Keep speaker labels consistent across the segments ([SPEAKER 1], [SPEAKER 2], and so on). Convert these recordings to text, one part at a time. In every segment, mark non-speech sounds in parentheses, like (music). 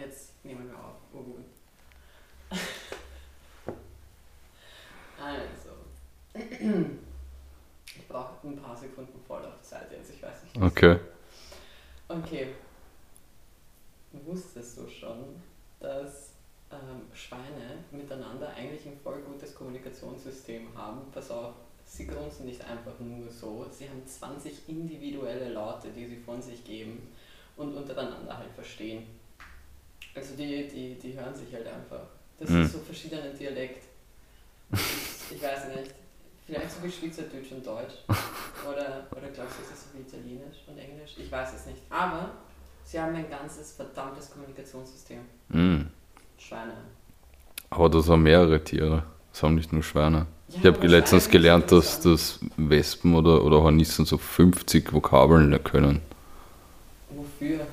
[SPEAKER 1] jetzt nehmen wir auf. Oh gut. (laughs) also. Ich brauche ein paar Sekunden Vorlaufzeit jetzt, ich weiß nicht.
[SPEAKER 2] Okay.
[SPEAKER 1] Okay. Wusstest du schon, dass ähm, Schweine miteinander eigentlich ein voll gutes Kommunikationssystem haben? Pass auf, sie grunzen nicht einfach nur so, sie haben 20 individuelle Laute, die sie von sich geben und untereinander halt verstehen. Also die, die, die hören sich halt einfach. Das
[SPEAKER 2] Mhm.
[SPEAKER 1] ist so verschiedene Dialekt. Ich, weiß nicht. Vielleicht so wie Schweizerdeutsch und Deutsch. (laughs) Oder, oder glaubst du, ist es so wie Italienisch und Englisch? Ich weiß es nicht. Aber sie haben ein ganzes verdammtes Kommunikationssystem.
[SPEAKER 2] Mm.
[SPEAKER 1] Schweine.
[SPEAKER 2] Aber das haben mehrere Tiere. Das haben nicht nur Schweine.
[SPEAKER 1] Ja,
[SPEAKER 2] Ich habe letztens gelernt, dass, dass Wespen oder, oder Hornissen so 50 Vokabeln können.
[SPEAKER 1] Wofür?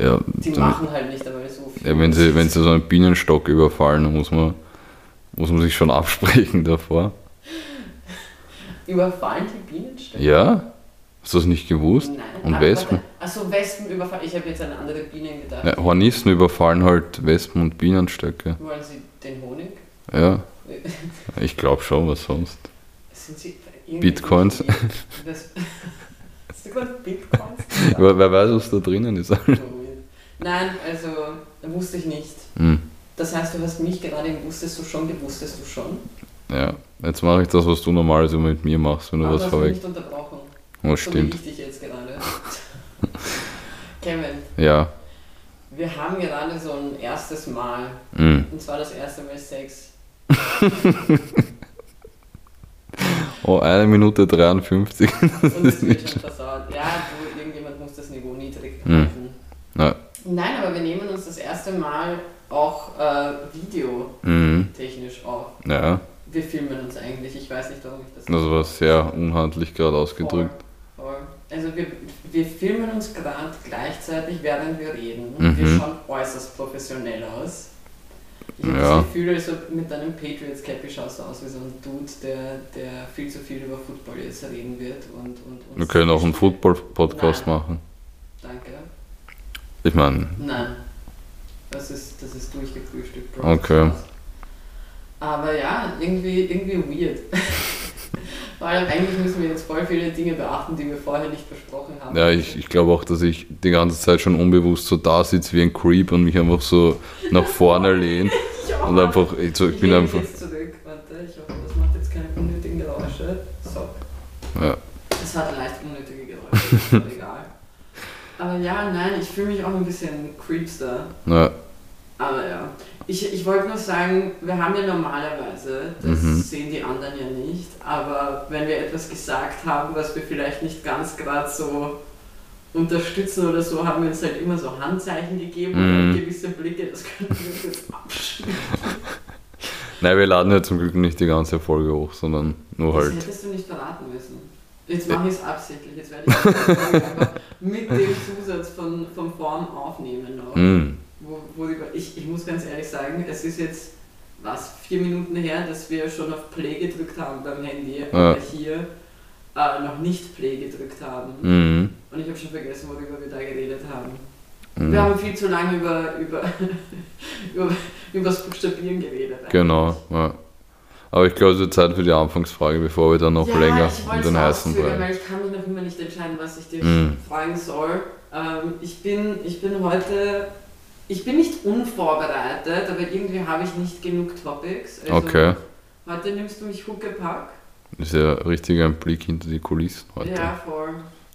[SPEAKER 2] Ja,
[SPEAKER 1] Die
[SPEAKER 2] dann-
[SPEAKER 1] machen halt nicht einmal so viel.
[SPEAKER 2] ja wenn, sie, wenn sie so einen Bienenstock überfallen, dann muss man, muss man sich schon (laughs) absprechen davor.
[SPEAKER 1] Überfallen die Bienenstöcke?
[SPEAKER 2] Ja? Hast du das nicht gewusst?
[SPEAKER 1] Nein.
[SPEAKER 2] Und
[SPEAKER 1] Ah,
[SPEAKER 2] Wespen?
[SPEAKER 1] Achso, Wespen überfallen. Ich habe jetzt an andere Bienen gedacht.
[SPEAKER 2] Ja, Hornissen überfallen halt Wespen und Bienenstöcke.
[SPEAKER 1] Wollen sie den Honig?
[SPEAKER 2] Ja, (laughs) ich glaube schon, was sonst.
[SPEAKER 1] Sind sie
[SPEAKER 2] Bitcoins. (laughs)
[SPEAKER 1] Hast du gerade Bitcoins?
[SPEAKER 2] Wer, wer weiß, was da drinnen ist.
[SPEAKER 1] Nein, also wusste ich nicht.
[SPEAKER 2] Hm.
[SPEAKER 1] Das heißt, du hast mich gerade im Wusstest du schon gewusstest du schon.
[SPEAKER 2] Ja, jetzt mache ich das, was du normalerweise mit mir machst, wenn du
[SPEAKER 1] Aber
[SPEAKER 2] was
[SPEAKER 1] hast du
[SPEAKER 2] vorweg.
[SPEAKER 1] nicht unterbrochen.
[SPEAKER 2] Oh,
[SPEAKER 1] So
[SPEAKER 2] stimmt.
[SPEAKER 1] ich dich jetzt gerade. (laughs) Kevin,
[SPEAKER 2] Ja.
[SPEAKER 1] wir haben gerade so ein erstes Mal.
[SPEAKER 2] Hm.
[SPEAKER 1] Und zwar das erste Mal Sex. (laughs)
[SPEAKER 2] Oh, eine Minute 53.
[SPEAKER 1] Und (laughs) es wird schon versaut. Ja, du, irgendjemand muss das Niveau niedrig
[SPEAKER 2] Hm.
[SPEAKER 1] halten.
[SPEAKER 2] Ja.
[SPEAKER 1] Nein, aber wir nehmen uns das erste Mal auch äh, videotechnisch
[SPEAKER 2] Mhm.
[SPEAKER 1] auf.
[SPEAKER 2] Ja,
[SPEAKER 1] Wir filmen uns eigentlich. Ich weiß nicht, warum ich das
[SPEAKER 2] das war sehr unhandlich gerade ausgedrückt.
[SPEAKER 1] Voll, voll. Also wir, wir filmen uns gerade gleichzeitig, während wir reden.
[SPEAKER 2] Mhm.
[SPEAKER 1] Wir schauen äußerst professionell aus. Ich habe
[SPEAKER 2] Ja.
[SPEAKER 1] das Gefühl, also mit deinem Patriots Cappy schaust du aus wie so ein Dude, der, der viel zu viel über Football jetzt reden wird. Und, und, und
[SPEAKER 2] Wir können auch einen Football-Podcast machen.
[SPEAKER 1] Danke.
[SPEAKER 2] Ich meine,
[SPEAKER 1] Nein. Das ist, das ist durchgefrühstückt, Bro.
[SPEAKER 2] Okay.
[SPEAKER 1] Aber ja, irgendwie, irgendwie weird. (laughs) Allem eigentlich müssen wir jetzt voll viele Dinge beachten, die wir vorher nicht besprochen haben.
[SPEAKER 2] ja, ich, ich glaube auch, dass ich die ganze Zeit schon unbewusst so da sitze wie ein Creep und mich einfach so nach vorne (laughs) lehne
[SPEAKER 1] Ich
[SPEAKER 2] und einfach, ich, so, ich bin
[SPEAKER 1] lehne mich
[SPEAKER 2] einfach,
[SPEAKER 1] Jetzt zurück. Warte, ich hoffe, das macht jetzt keine unnötigen Geräusche. So.
[SPEAKER 2] ja,
[SPEAKER 1] Es hat leicht unnötige Geräusche, (laughs) aber ja, nein, ich fühle mich auch ein bisschen creepster.
[SPEAKER 2] ja,
[SPEAKER 1] Aber ja, ich, ich wollte nur sagen, wir haben ja normalerweise, das
[SPEAKER 2] Mhm.
[SPEAKER 1] sehen die anderen ja nicht, aber wenn wir etwas gesagt haben, was wir vielleicht nicht ganz gerade so unterstützen oder so, haben wir uns halt immer so Handzeichen gegeben
[SPEAKER 2] Mhm.
[SPEAKER 1] und gewisse Blicke, das können wir uns jetzt abschneiden. (laughs)
[SPEAKER 2] Nein, wir laden ja zum Glück nicht die ganze Folge hoch, sondern nur
[SPEAKER 1] Das
[SPEAKER 2] halt.
[SPEAKER 1] hättest du nicht verraten müssen. Jetzt mache ich es absichtlich, jetzt werde ich einfach mit dem Zusatz von, von Form aufnehmen noch.
[SPEAKER 2] Mm,
[SPEAKER 1] Wo, worüber ich, ich muss ganz ehrlich sagen, es ist jetzt was, vier Minuten her, dass wir schon auf Play gedrückt haben beim Handy, aber hier äh, noch nicht Play gedrückt haben.
[SPEAKER 2] mm,
[SPEAKER 1] Und ich habe schon vergessen, worüber wir da geredet haben.
[SPEAKER 2] mm.
[SPEAKER 1] Wir haben viel zu lange über, (laughs) über, über, über das Buchstabieren geredet. eigentlich.
[SPEAKER 2] Genau, ja. Aber ich glaube, es wird Zeit für die Anfangsfrage, bevor wir dann noch
[SPEAKER 1] ja,
[SPEAKER 2] länger
[SPEAKER 1] wollte
[SPEAKER 2] den heißen Brei.
[SPEAKER 1] weil ich kann mich noch immer nicht entscheiden, was ich dich
[SPEAKER 2] Mm.
[SPEAKER 1] fragen soll. Ähm, ich, bin, ich bin heute, ich bin nicht unvorbereitet, aber irgendwie habe ich nicht genug Topics. Also
[SPEAKER 2] Okay,
[SPEAKER 1] Heute nimmst du mich Huckepack.
[SPEAKER 2] ist ja richtig ein Blick hinter die Kulissen heute.
[SPEAKER 1] Ja, voll.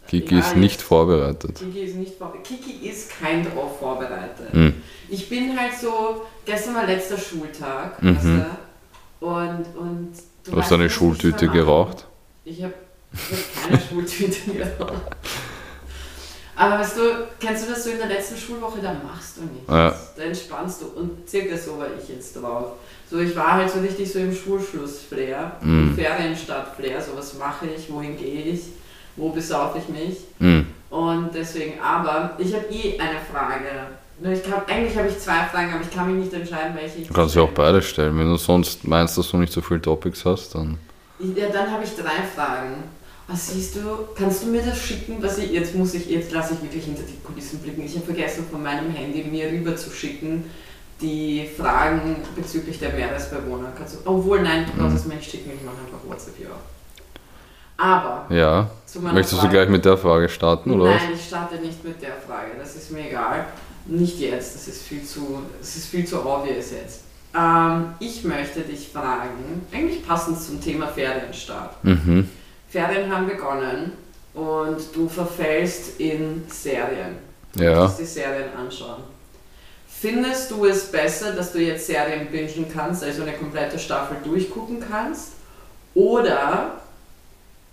[SPEAKER 2] Kiki
[SPEAKER 1] Ja,
[SPEAKER 2] ist nicht vorbereitet.
[SPEAKER 1] Kiki ist nicht vorbereitet. Kiki ist kein drauf vorbereitet.
[SPEAKER 2] Mm.
[SPEAKER 1] Ich bin halt so, gestern war letzter Schultag,
[SPEAKER 2] Mhm.
[SPEAKER 1] weißt du? Und, und du
[SPEAKER 2] Du hast eine
[SPEAKER 1] was ich
[SPEAKER 2] Schultüte geraucht.
[SPEAKER 1] Ich habe hab keine (laughs) Schultüte geraucht. Aber weißt du, kennst du das so in der letzten Schulwoche, da machst du nichts.
[SPEAKER 2] Ja.
[SPEAKER 1] Da entspannst du. Und circa so war ich jetzt drauf. So, ich war halt so richtig so im Schulschluss-Flair,
[SPEAKER 2] Mhm.
[SPEAKER 1] Ferienstadt-Flair. So, was mache ich, wohin gehe ich, wo besaufe ich mich.
[SPEAKER 2] Mm.
[SPEAKER 1] Und deswegen, aber ich habe eh eine Frage. Ich kann, eigentlich habe ich zwei Fragen, aber ich kann mich nicht entscheiden, welche ich
[SPEAKER 2] Du kannst ja auch beide stellen. Wenn du sonst meinst, dass du nicht so viele Topics hast, dann.
[SPEAKER 1] Ja, dann habe ich drei Fragen. Ah, siehst du, kannst du mir das schicken, was ich, jetzt muss ich, jetzt lasse ich wirklich hinter die Kulissen blicken. Ich habe vergessen von meinem Handy mir rüber zu schicken, die Fragen bezüglich der Meeresbewohner. Kannst du, obwohl, nein, du brauchst es mir nicht schicken, ich mache einfach WhatsApp hier auf. Aber,
[SPEAKER 2] Ja. Möchtest du
[SPEAKER 1] Frage.
[SPEAKER 2] gleich mit der Frage starten, oder was?
[SPEAKER 1] Nein, ich starte nicht mit der Frage. Das ist mir egal. Nicht jetzt. Das ist viel zu, das ist viel zu obvious jetzt. Ähm, ich möchte dich fragen, eigentlich passend zum Thema Ferienstart.
[SPEAKER 2] Mhm.
[SPEAKER 1] Ferien haben begonnen und du verfällst in Serien. Du
[SPEAKER 2] Ja.
[SPEAKER 1] möchtest die Serien anschauen. Findest du es besser, dass du jetzt Serien bingen kannst, also eine komplette Staffel durchgucken kannst? Oder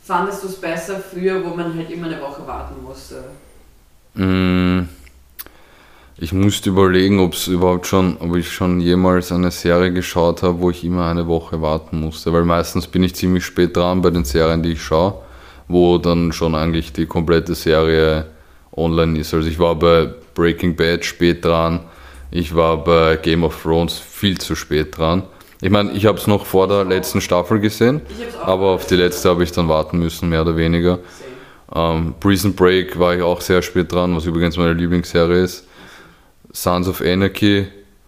[SPEAKER 1] fandest du es besser früher, wo man halt immer eine Woche warten musste?
[SPEAKER 2] Mm, Ich musste überlegen, ob es überhaupt schon, ob ich schon jemals eine Serie geschaut habe, wo ich immer eine Woche warten musste. Weil meistens bin ich ziemlich spät dran bei den Serien, die ich schaue, wo dann schon eigentlich die komplette Serie online ist. Also ich war bei Breaking Bad spät dran, ich war bei Game of Thrones viel zu spät dran. Ich meine, ich habe es noch vor der letzten Staffel gesehen, aber auf die letzte habe ich dann warten müssen, mehr oder weniger. Ähm, Prison Break war ich auch sehr spät dran, was übrigens meine Lieblingsserie ist. Sons of Anarchy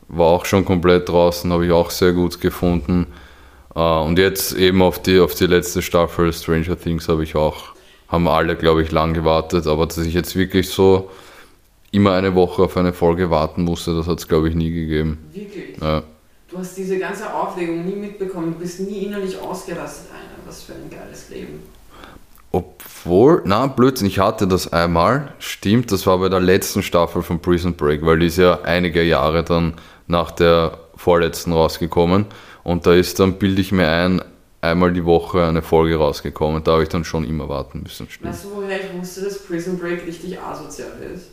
[SPEAKER 2] war auch schon komplett draußen, habe ich auch sehr gut gefunden. Äh, und jetzt eben auf die, auf die letzte Staffel Stranger Things habe ich auch, haben alle, glaube ich, lang gewartet. Aber dass ich jetzt wirklich so immer eine Woche auf eine Folge warten musste, das hat es, glaube ich, nie gegeben.
[SPEAKER 1] Wirklich.
[SPEAKER 2] Ja.
[SPEAKER 1] Du hast diese ganze Aufregung nie mitbekommen, du bist nie innerlich ausgerastet. Alter, was für ein geiles Leben.
[SPEAKER 2] Obwohl, na Blödsinn, ich hatte das einmal, stimmt, das war bei der letzten Staffel von Prison Break, weil die ist ja einige Jahre dann nach der vorletzten rausgekommen und da ist dann, bilde ich mir ein, einmal die Woche eine Folge rausgekommen, da habe ich dann schon immer warten müssen, stimmt.
[SPEAKER 1] Weißt du, woher ich wusste, dass Prison Break richtig asozial ist?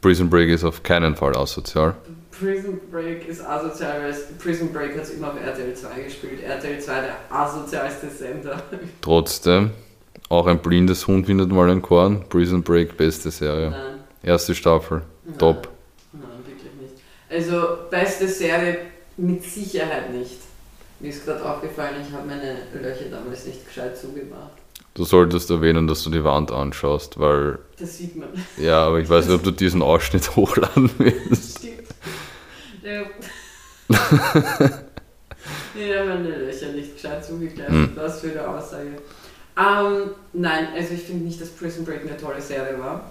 [SPEAKER 2] Prison Break ist auf keinen Fall asozial.
[SPEAKER 1] Prison Break ist asozial, weil Prison Break hat es immer auf RTL 2 gespielt. RTL 2 der asozialste Sender.
[SPEAKER 2] Trotzdem, auch ein blindes Hund findet mal ein Korn, Prison Break, beste Serie.
[SPEAKER 1] Nein.
[SPEAKER 2] Erste Staffel,
[SPEAKER 1] Nein.
[SPEAKER 2] top.
[SPEAKER 1] Nein, wirklich nicht. Also, beste Serie mit Sicherheit nicht. Mir ist gerade aufgefallen, ich habe meine Löcher damals nicht gescheit zugemacht.
[SPEAKER 2] Du solltest erwähnen, dass du die Wand anschaust, weil,
[SPEAKER 1] Das sieht man.
[SPEAKER 2] ja, aber ich weiß nicht, ob du diesen Ausschnitt (laughs) hochladen willst.
[SPEAKER 1] Stimmt. Ja. (laughs) ich habe meine Löcher nicht gescheit zugeklebt.
[SPEAKER 2] Hm.
[SPEAKER 1] Was für eine Aussage. Ähm, nein, also ich finde nicht, dass Prison Break eine tolle Serie war.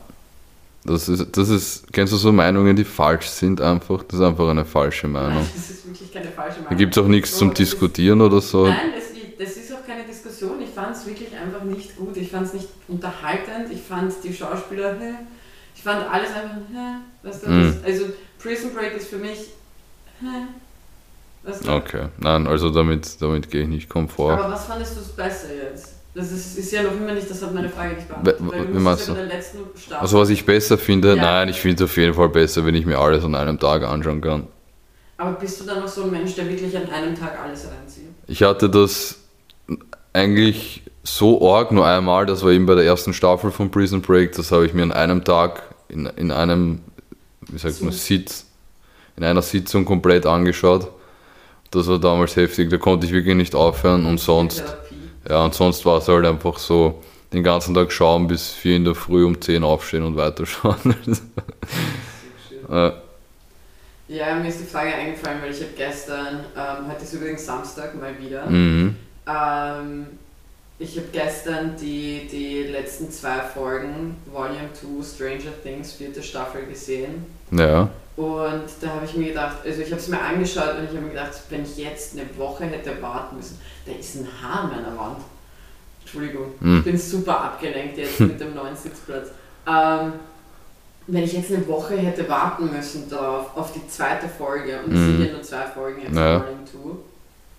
[SPEAKER 2] Das ist, das ist, kennst du so Meinungen, die falsch sind einfach? Das ist einfach eine falsche Meinung.
[SPEAKER 1] Nein, das ist wirklich keine falsche Meinung.
[SPEAKER 2] Da gibt es auch nichts
[SPEAKER 1] So,
[SPEAKER 2] zum
[SPEAKER 1] das ist-
[SPEAKER 2] Diskutieren oder so.
[SPEAKER 1] Nein, das, das ist auch keine Diskussion. Ich fand es wirklich einfach nicht gut. Ich fand es nicht unterhaltend. Ich fand die Schauspieler, ich fand alles einfach, hä? Weißt du,
[SPEAKER 2] Mhm.
[SPEAKER 1] also Prison Break ist für mich, hä? Weißt du?
[SPEAKER 2] Okay, nein, also damit, damit gehe ich nicht komfort.
[SPEAKER 1] Aber was fandest du besser jetzt? Das ist, ist ja noch immer nicht, das hat meine Frage nicht beantwortet.
[SPEAKER 2] wie
[SPEAKER 1] weil du
[SPEAKER 2] meinst
[SPEAKER 1] ja
[SPEAKER 2] du?
[SPEAKER 1] bei der letzten Staffel.
[SPEAKER 2] Also was ich besser finde,
[SPEAKER 1] Ja.
[SPEAKER 2] nein, ich finde es auf jeden Fall besser, wenn ich mir alles an einem Tag anschauen kann.
[SPEAKER 1] Aber bist du dann noch so ein Mensch, der wirklich an einem Tag alles reinzieht?
[SPEAKER 2] Ich hatte das eigentlich so arg nur einmal, das war eben bei der ersten Staffel von Prison Break, das habe ich mir an einem Tag in, in einem, wie sagt man,
[SPEAKER 1] So.
[SPEAKER 2] Sitz, in einer Sitzung komplett angeschaut. Das war damals heftig, da konnte ich wirklich nicht aufhören und sonst,
[SPEAKER 1] Therapie.
[SPEAKER 2] Ja, und sonst war es halt einfach so, den ganzen Tag schauen bis 4 in der Früh um 10 aufstehen und weiterschauen. (laughs) äh,
[SPEAKER 1] Ja, mir ist die Frage eingefallen, weil ich habe gestern, ähm, heute ist übrigens Samstag mal wieder,
[SPEAKER 2] mhm.
[SPEAKER 1] ähm, ich habe gestern die, die letzten zwei Folgen, Volume 2, Stranger Things, vierte Staffel gesehen.
[SPEAKER 2] Ja,
[SPEAKER 1] Und da habe ich mir gedacht, also ich habe es mir angeschaut und ich habe mir gedacht, wenn ich jetzt eine Woche hätte warten müssen, da ist ein Haar an meiner Wand. Entschuldigung,
[SPEAKER 2] Hm.
[SPEAKER 1] ich bin super abgelenkt jetzt mit dem neuen Sitzplatz. Ähm, wenn ich jetzt eine Woche hätte warten müssen darauf, auf die zweite Folge, und es
[SPEAKER 2] Mhm.
[SPEAKER 1] sind ja nur zwei Folgen jetzt
[SPEAKER 2] Ja.
[SPEAKER 1] in Volume 2,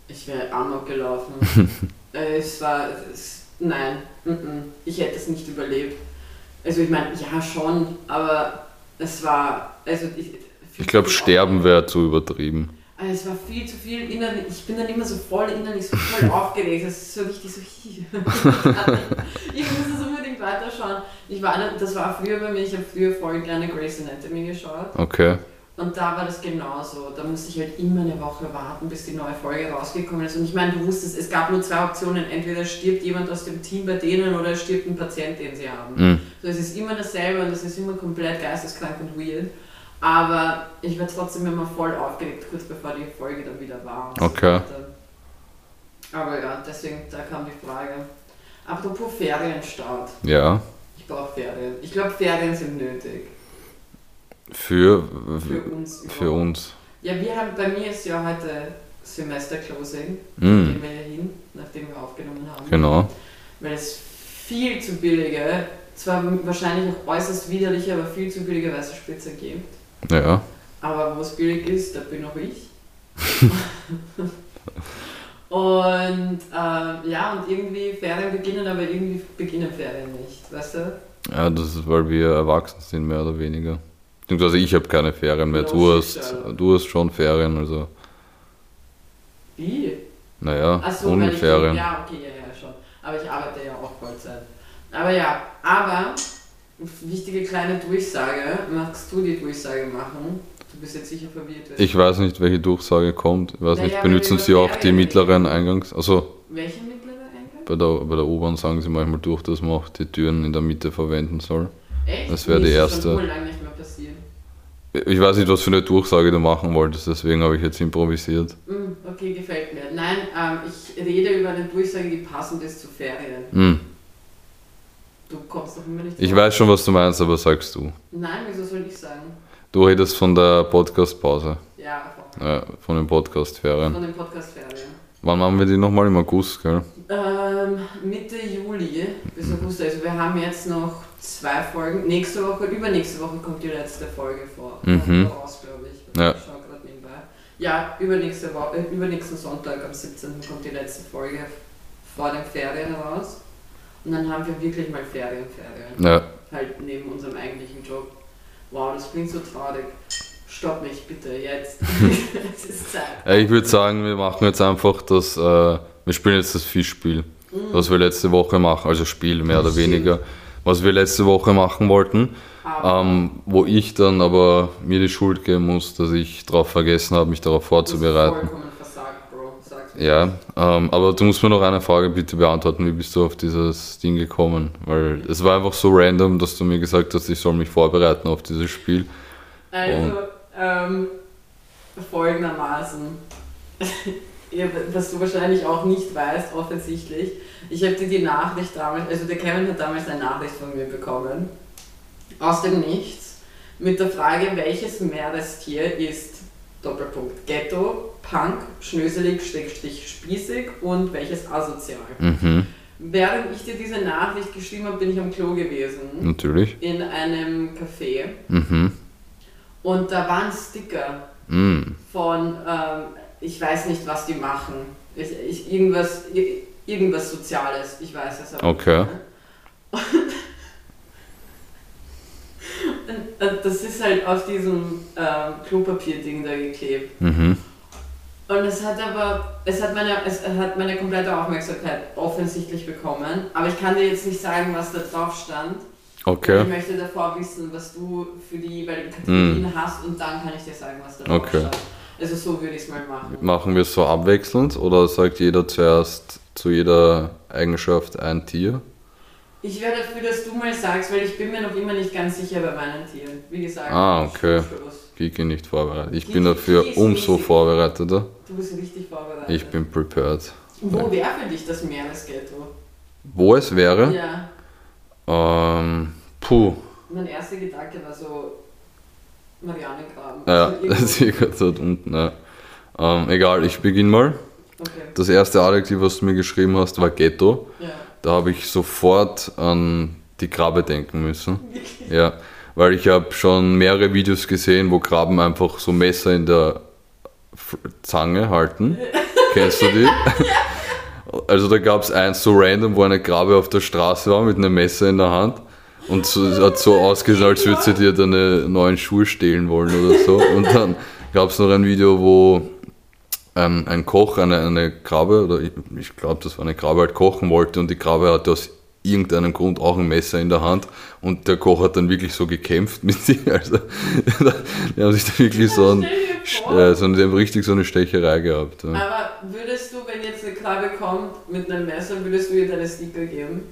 [SPEAKER 1] ich wäre amok gelaufen. (laughs) Es war, es, nein, mm -mm, ich hätte es nicht überlebt. Also ich meine, ja schon, aber es war, also ich,
[SPEAKER 2] ich glaube, sterben wäre zu übertrieben.
[SPEAKER 1] Also es war viel zu viel innerlich. Ich bin dann immer so voll innerlich so voll (laughs) aufgeregt. Das ist so richtig so. (laughs) ich muss es unbedingt weiterschauen. Ich war, das war früher bei mir. Ich habe früher voll gerne Grey's Anatomy geschaut.
[SPEAKER 2] Okay.
[SPEAKER 1] Und da war das genauso. Da musste ich halt immer eine Woche warten, bis die neue Folge rausgekommen ist. Und ich meine, du wusstest, es gab nur zwei Optionen. Entweder stirbt jemand aus dem Team bei denen oder stirbt ein Patient, den sie haben.
[SPEAKER 2] Mhm.
[SPEAKER 1] So, es ist immer dasselbe und es ist immer komplett geisteskrank und weird. Aber ich war trotzdem immer voll aufgeregt, kurz bevor die Folge dann wieder war. so
[SPEAKER 2] Okay.
[SPEAKER 1] Aber ja, deswegen, da kam die Frage. Apropos Ferienstart.
[SPEAKER 2] Ja.
[SPEAKER 1] Ich brauche Ferien. Ich glaube, Ferien sind nötig.
[SPEAKER 2] Für,
[SPEAKER 1] Für uns.
[SPEAKER 2] für
[SPEAKER 1] überhaupt.
[SPEAKER 2] uns.
[SPEAKER 1] Ja, wir haben, bei mir ist ja heute Semesterclosing.
[SPEAKER 2] Mhm.
[SPEAKER 1] Gehen wir ja hin, nachdem wir aufgenommen haben.
[SPEAKER 2] Genau.
[SPEAKER 1] Weil es viel zu billige, zwar wahrscheinlich auch äußerst widerliche, aber viel zu billige weiße Spitze gibt.
[SPEAKER 2] Ja.
[SPEAKER 1] Aber wo es billig ist, da bin auch ich. (laughs) und äh, ja, und irgendwie Ferien beginnen, aber irgendwie beginnen Ferien nicht, weißt du?
[SPEAKER 2] Ja, das ist, weil wir erwachsen sind, mehr oder weniger. Beziehungsweise ich habe keine Ferien mehr.
[SPEAKER 1] Ja,
[SPEAKER 2] Du hast,
[SPEAKER 1] sicher.
[SPEAKER 2] du hast schon Ferien, also
[SPEAKER 1] Wie?
[SPEAKER 2] naja,
[SPEAKER 1] Ach so,
[SPEAKER 2] ohne
[SPEAKER 1] weil ich-
[SPEAKER 2] Ferien.
[SPEAKER 1] Ja, okay, ja, ja, schon. Aber ich arbeite ja auch Vollzeit. Aber ja, aber wichtige kleine Durchsage. Magst du die Durchsage machen? Du bist jetzt sicher verwirrt.
[SPEAKER 2] Ich weiß nicht, welche Durchsage kommt. Ich weiß
[SPEAKER 1] Naja,
[SPEAKER 2] nicht, benutzen Sie auch die
[SPEAKER 1] Ferien
[SPEAKER 2] mittleren Eingangs... Also
[SPEAKER 1] Welche mittlere Eingang?
[SPEAKER 2] bei der, bei der U-Bahn sagen sie manchmal durch, dass man auch die Türen in der Mitte verwenden soll.
[SPEAKER 1] Echt?
[SPEAKER 2] Das wäre die erste.
[SPEAKER 1] schon wohl lange nicht mehr passiert.
[SPEAKER 2] Ich weiß nicht, was für eine Durchsage du machen wolltest, deswegen habe ich jetzt improvisiert.
[SPEAKER 1] Hm, okay, gefällt mir. Nein, ähm, ich rede über eine Durchsage, die passend ist zu Ferien.
[SPEAKER 2] Hm.
[SPEAKER 1] Du kommst doch immer nicht
[SPEAKER 2] Ich
[SPEAKER 1] drauf.
[SPEAKER 2] weiß schon, was du meinst, aber sagst du.
[SPEAKER 1] Nein, wieso soll ich sagen?
[SPEAKER 2] Du redest von der Podcast-Pause,
[SPEAKER 1] Ja, von,
[SPEAKER 2] äh, von den Podcast-Ferien.
[SPEAKER 1] von den Podcast-Ferien.
[SPEAKER 2] Wann machen wir die nochmal? Im August, gell?
[SPEAKER 1] Ähm, Mitte Juli bis August. Also wir haben jetzt noch zwei Folgen. Nächste Woche, übernächste Woche kommt die letzte Folge vor.
[SPEAKER 2] Mhm.
[SPEAKER 1] Raus, glaube ich.
[SPEAKER 2] Ja.
[SPEAKER 1] Ich schau gerade nebenbei. Ja, übernächste Woche, äh, übernächsten Sonntag am 17. kommt die letzte Folge vor den Ferien raus. Und dann haben wir wirklich mal Ferien, Ferien.
[SPEAKER 2] Ja.
[SPEAKER 1] Halt neben unserem eigentlichen Job. Wow, das klingt so traurig. Stopp mich bitte jetzt. (laughs) es ist Zeit.
[SPEAKER 2] Ich würde sagen, wir machen jetzt einfach das, äh, wir spielen jetzt das Fischspiel, was wir letzte Woche machen, also Spiel mehr oder weniger, was wir letzte Woche machen wollten,
[SPEAKER 1] Aber
[SPEAKER 2] ähm, wo ich dann aber mir die Schuld geben muss, dass ich darauf vergessen habe, mich darauf vorzubereiten.
[SPEAKER 1] vollkommen versagt, Bro. Sag's mir.
[SPEAKER 2] Ja, ähm, aber du musst mir noch eine Frage bitte beantworten, wie bist du auf dieses Ding gekommen? Weil es war einfach so random, dass du mir gesagt hast, ich soll mich vorbereiten auf dieses Spiel.
[SPEAKER 1] Also, ähm, folgendermaßen. (laughs) Was du wahrscheinlich auch nicht weißt, offensichtlich. Ich habe dir die Nachricht damals, also der Kevin hat damals eine Nachricht von mir bekommen. Aus dem Nichts. Mit der Frage, welches Meerestier ist Doppelpunkt Ghetto, Punk, Schnöselig, Schrägstrich, Spießig und welches asozial.
[SPEAKER 2] Mhm,
[SPEAKER 1] Während ich dir diese Nachricht geschrieben habe, bin ich am Klo gewesen.
[SPEAKER 2] natürlich.
[SPEAKER 1] In einem Café.
[SPEAKER 2] Mhm,
[SPEAKER 1] Und da war ein Sticker
[SPEAKER 2] mhm.
[SPEAKER 1] von, ähm, ich weiß nicht, was die machen. Ich, ich, irgendwas, ir- irgendwas Soziales, ich weiß es aber
[SPEAKER 2] Okay.
[SPEAKER 1] nicht. Und, das ist halt auf diesem ähm, Klopapier-Ding da geklebt.
[SPEAKER 2] Mhm.
[SPEAKER 1] Und es hat aber, es hat, meine, es hat meine komplette Aufmerksamkeit offensichtlich bekommen. Aber ich kann dir jetzt nicht sagen, was da drauf stand. Ich
[SPEAKER 2] Okay.
[SPEAKER 1] möchte davor wissen, was du für die jeweiligen Kategorien hast und dann kann ich dir sagen, was da drauf
[SPEAKER 2] Okay.
[SPEAKER 1] stand. Also so würde ich es mal machen.
[SPEAKER 2] Machen wir es so abwechselnd oder sagt jeder zuerst zu jeder Eigenschaft ein Tier?
[SPEAKER 1] Ich wäre dafür, dass du mal sagst, weil ich bin mir noch immer nicht ganz sicher bei meinen Tieren. Wie gesagt,
[SPEAKER 2] Ah, okay. Kiki nicht vorbereitet. Ich
[SPEAKER 1] Kiki-
[SPEAKER 2] bin dafür umso
[SPEAKER 1] riesig.
[SPEAKER 2] vorbereiteter.
[SPEAKER 1] Du bist richtig vorbereitet.
[SPEAKER 2] Ich bin prepared.
[SPEAKER 1] Wo wäre für dich das Meeresghetto?
[SPEAKER 2] Wo es wäre?
[SPEAKER 1] Ja.
[SPEAKER 2] Ähm, puh.
[SPEAKER 1] Mein erster Gedanke war so Marianengraben.
[SPEAKER 2] Ja,
[SPEAKER 1] Also
[SPEAKER 2] das ist gerade dort unten. Ja. Ähm, egal, ich beginne mal.
[SPEAKER 1] Okay.
[SPEAKER 2] Das erste Adjektiv, was du mir geschrieben hast, war Ghetto.
[SPEAKER 1] Ja.
[SPEAKER 2] Da habe ich sofort an die Krabbe denken müssen. (laughs) Ja, weil ich habe schon mehrere Videos gesehen, wo Krabben einfach so Messer in der Zange halten. (laughs) Kennst du die? Also da gab es eins so random, wo eine Krabbe auf der Straße war mit einem Messer in der Hand und so, es hat so ausgesehen, als würde sie dir deine neuen Schuhe stehlen wollen oder so. Und dann gab es noch ein Video, wo ein, ein Koch eine, eine Krabbe, oder ich, ich glaube, das war eine Krabbe, halt kochen wollte und die Krabbe hatte aus irgendeinem Grund auch ein Messer in der Hand und der Koch hat dann wirklich so gekämpft (laughs) mit sich. Also die haben sich da wirklich so, ein, äh, so eine, richtig so eine Stecherei gehabt.
[SPEAKER 1] Ja. Aber würdest du, wenn jetzt eine Krabbe kommt mit einem Messer, würdest du ihr deine Sneaker geben?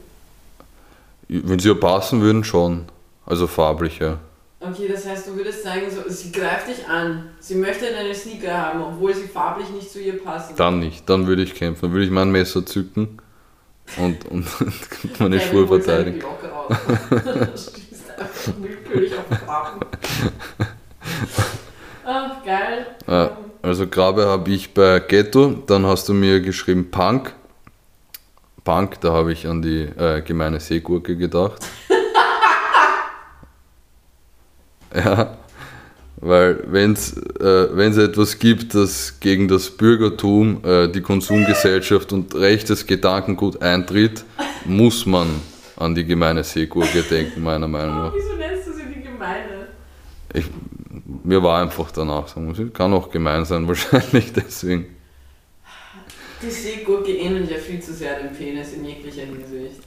[SPEAKER 2] Wenn sie ja passen würden, schon. Also farbliche.
[SPEAKER 1] Okay, das heißt, du würdest sagen, so, sie greift dich an, sie möchte deine Sneaker haben, obwohl sie farblich nicht zu ihr passen.
[SPEAKER 2] Dann nicht, dann würde ich kämpfen. Dann würde ich mein Messer zücken und, und (laughs) meine okay, Schuhe verteidigen. (laughs) Schießt einfach willkürlich auf Farben. Ach, (laughs) geil. Ja, also Grabe habe ich bei Ghetto, dann hast du mir geschrieben Punk. Punk, da habe ich an die äh, gemeine Seegurke gedacht. (laughs) ja, weil wenn es äh, etwas gibt, das gegen das Bürgertum, äh, die Konsumgesellschaft und rechtes Gedankengut eintritt, muss man an die gemeine Seegurke denken, meiner Meinung nach. (laughs)
[SPEAKER 1] Wieso nennst du sie die gemeine?
[SPEAKER 2] Ich, mir war einfach danach, sagen wir, kann auch gemein sein, (laughs) wahrscheinlich deswegen.
[SPEAKER 1] Die Seegurke ähnelt ja viel zu sehr dem Penis in jeglicher Hinsicht.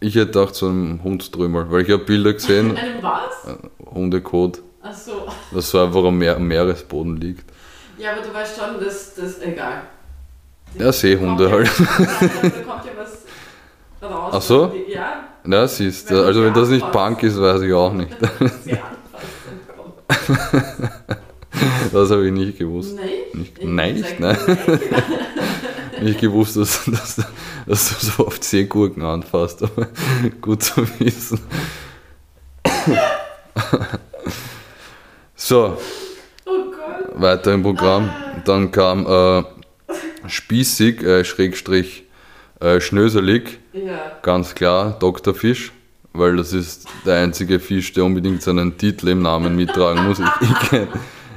[SPEAKER 2] Ich hätte gedacht, so einem Hundströmer, weil ich habe Bilder gesehen. (laughs)
[SPEAKER 1] Einem was?
[SPEAKER 2] Äh, Hundekot.
[SPEAKER 1] Ach so.
[SPEAKER 2] Das so einfach am, Meer, am Meeresboden liegt.
[SPEAKER 1] Ja, aber du weißt schon, dass das egal.
[SPEAKER 2] Die ja, Seehunde halt. (laughs)
[SPEAKER 1] Ja, da kommt ja was raus.
[SPEAKER 2] Ach so?
[SPEAKER 1] ja.
[SPEAKER 2] Ja, siehst du. Also, wenn das nicht Punk ist, weiß ich auch nicht. (laughs) das habe ich nicht gewusst.
[SPEAKER 1] Nein?
[SPEAKER 2] Nicht, nein, nicht, nein. Nicht gewusst, dass, dass, dass du so oft Seegurken anfasst, aber (laughs) gut zu wissen. so.
[SPEAKER 1] Oh Gott.
[SPEAKER 2] Weiter im Programm. Dann kam äh, Spießig, äh, Schrägstrich, äh, Schnöselig.
[SPEAKER 1] Ja.
[SPEAKER 2] Ganz klar, Dr. Fisch weil das ist der einzige Fisch, der unbedingt seinen Titel im Namen mittragen muss. Ich, ich kenne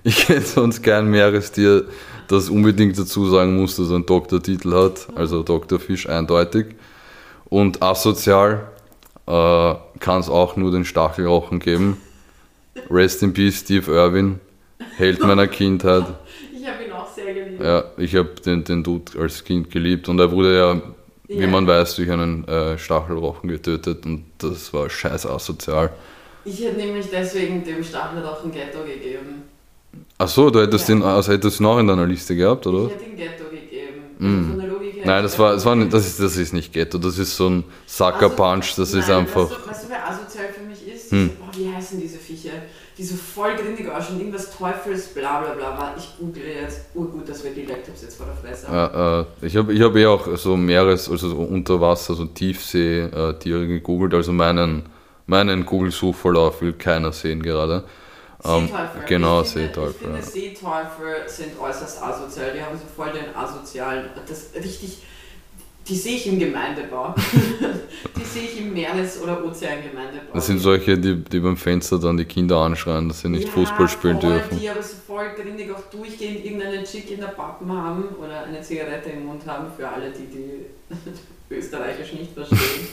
[SPEAKER 2] kenn sonst kein Meerestier, das unbedingt dazu sagen muss, dass er einen Doktortitel hat, also Dr. Fisch eindeutig. Und asozial äh, kann es auch nur den Stachelrochen geben. Rest in Peace, Steve Irwin, Held meiner Kindheit.
[SPEAKER 1] Ich habe ihn auch sehr geliebt.
[SPEAKER 2] Ja, ich habe den, den Dude als Kind geliebt und er wurde ja ja. wie man weiß, durch einen äh, Stachelrochen getötet und das war scheiß asozial.
[SPEAKER 1] Ich hätte nämlich deswegen dem Stachelrochen Ghetto gegeben.
[SPEAKER 2] Achso, du hättest ja. den, also hättest du noch in deiner Liste gehabt, oder?
[SPEAKER 1] Ich hätte den Ghetto gegeben.
[SPEAKER 2] Mm. Nein, das war, das war nicht, das ist, das ist nicht Ghetto, das ist so ein Sucker Punch, das
[SPEAKER 1] nein,
[SPEAKER 2] ist einfach.
[SPEAKER 1] Weißt du, weißt du, wer asozial für mich ist? Hm. Boah, wie heißen diese Viecher? die so voll grindig ausschauen, irgendwas Teufels, bla bla bla. Ich google jetzt, urgut, dass wir die Laptops jetzt vor der Fresse haben.
[SPEAKER 2] Ja, äh, ich habe ich hab eh auch so Meeres-, also so Unterwasser-, so Tiefsee-Tiere äh, gegoogelt, also meinen, meinen Google-Suchverlauf will keiner sehen gerade.
[SPEAKER 1] Ähm, Seeteufel.
[SPEAKER 2] Genau,
[SPEAKER 1] ich finde,
[SPEAKER 2] Seeteufel.
[SPEAKER 1] Ich finde, Seeteufel sind äußerst asozial. Die haben so voll den asozialen, das richtig die sehe ich im Gemeindebau. (laughs) die sehe ich im Meeres- oder Ozeangemeindebau.
[SPEAKER 2] Das sind solche, die, die beim Fenster dann die Kinder anschreien, dass sie nicht ja, Fußball spielen
[SPEAKER 1] voll,
[SPEAKER 2] dürfen.
[SPEAKER 1] Die aber so voll grindig auch durchgehend irgendeinen Chick in der Pappen haben oder eine Zigarette im Mund haben, für alle, die die (laughs) Österreichisch nicht verstehen.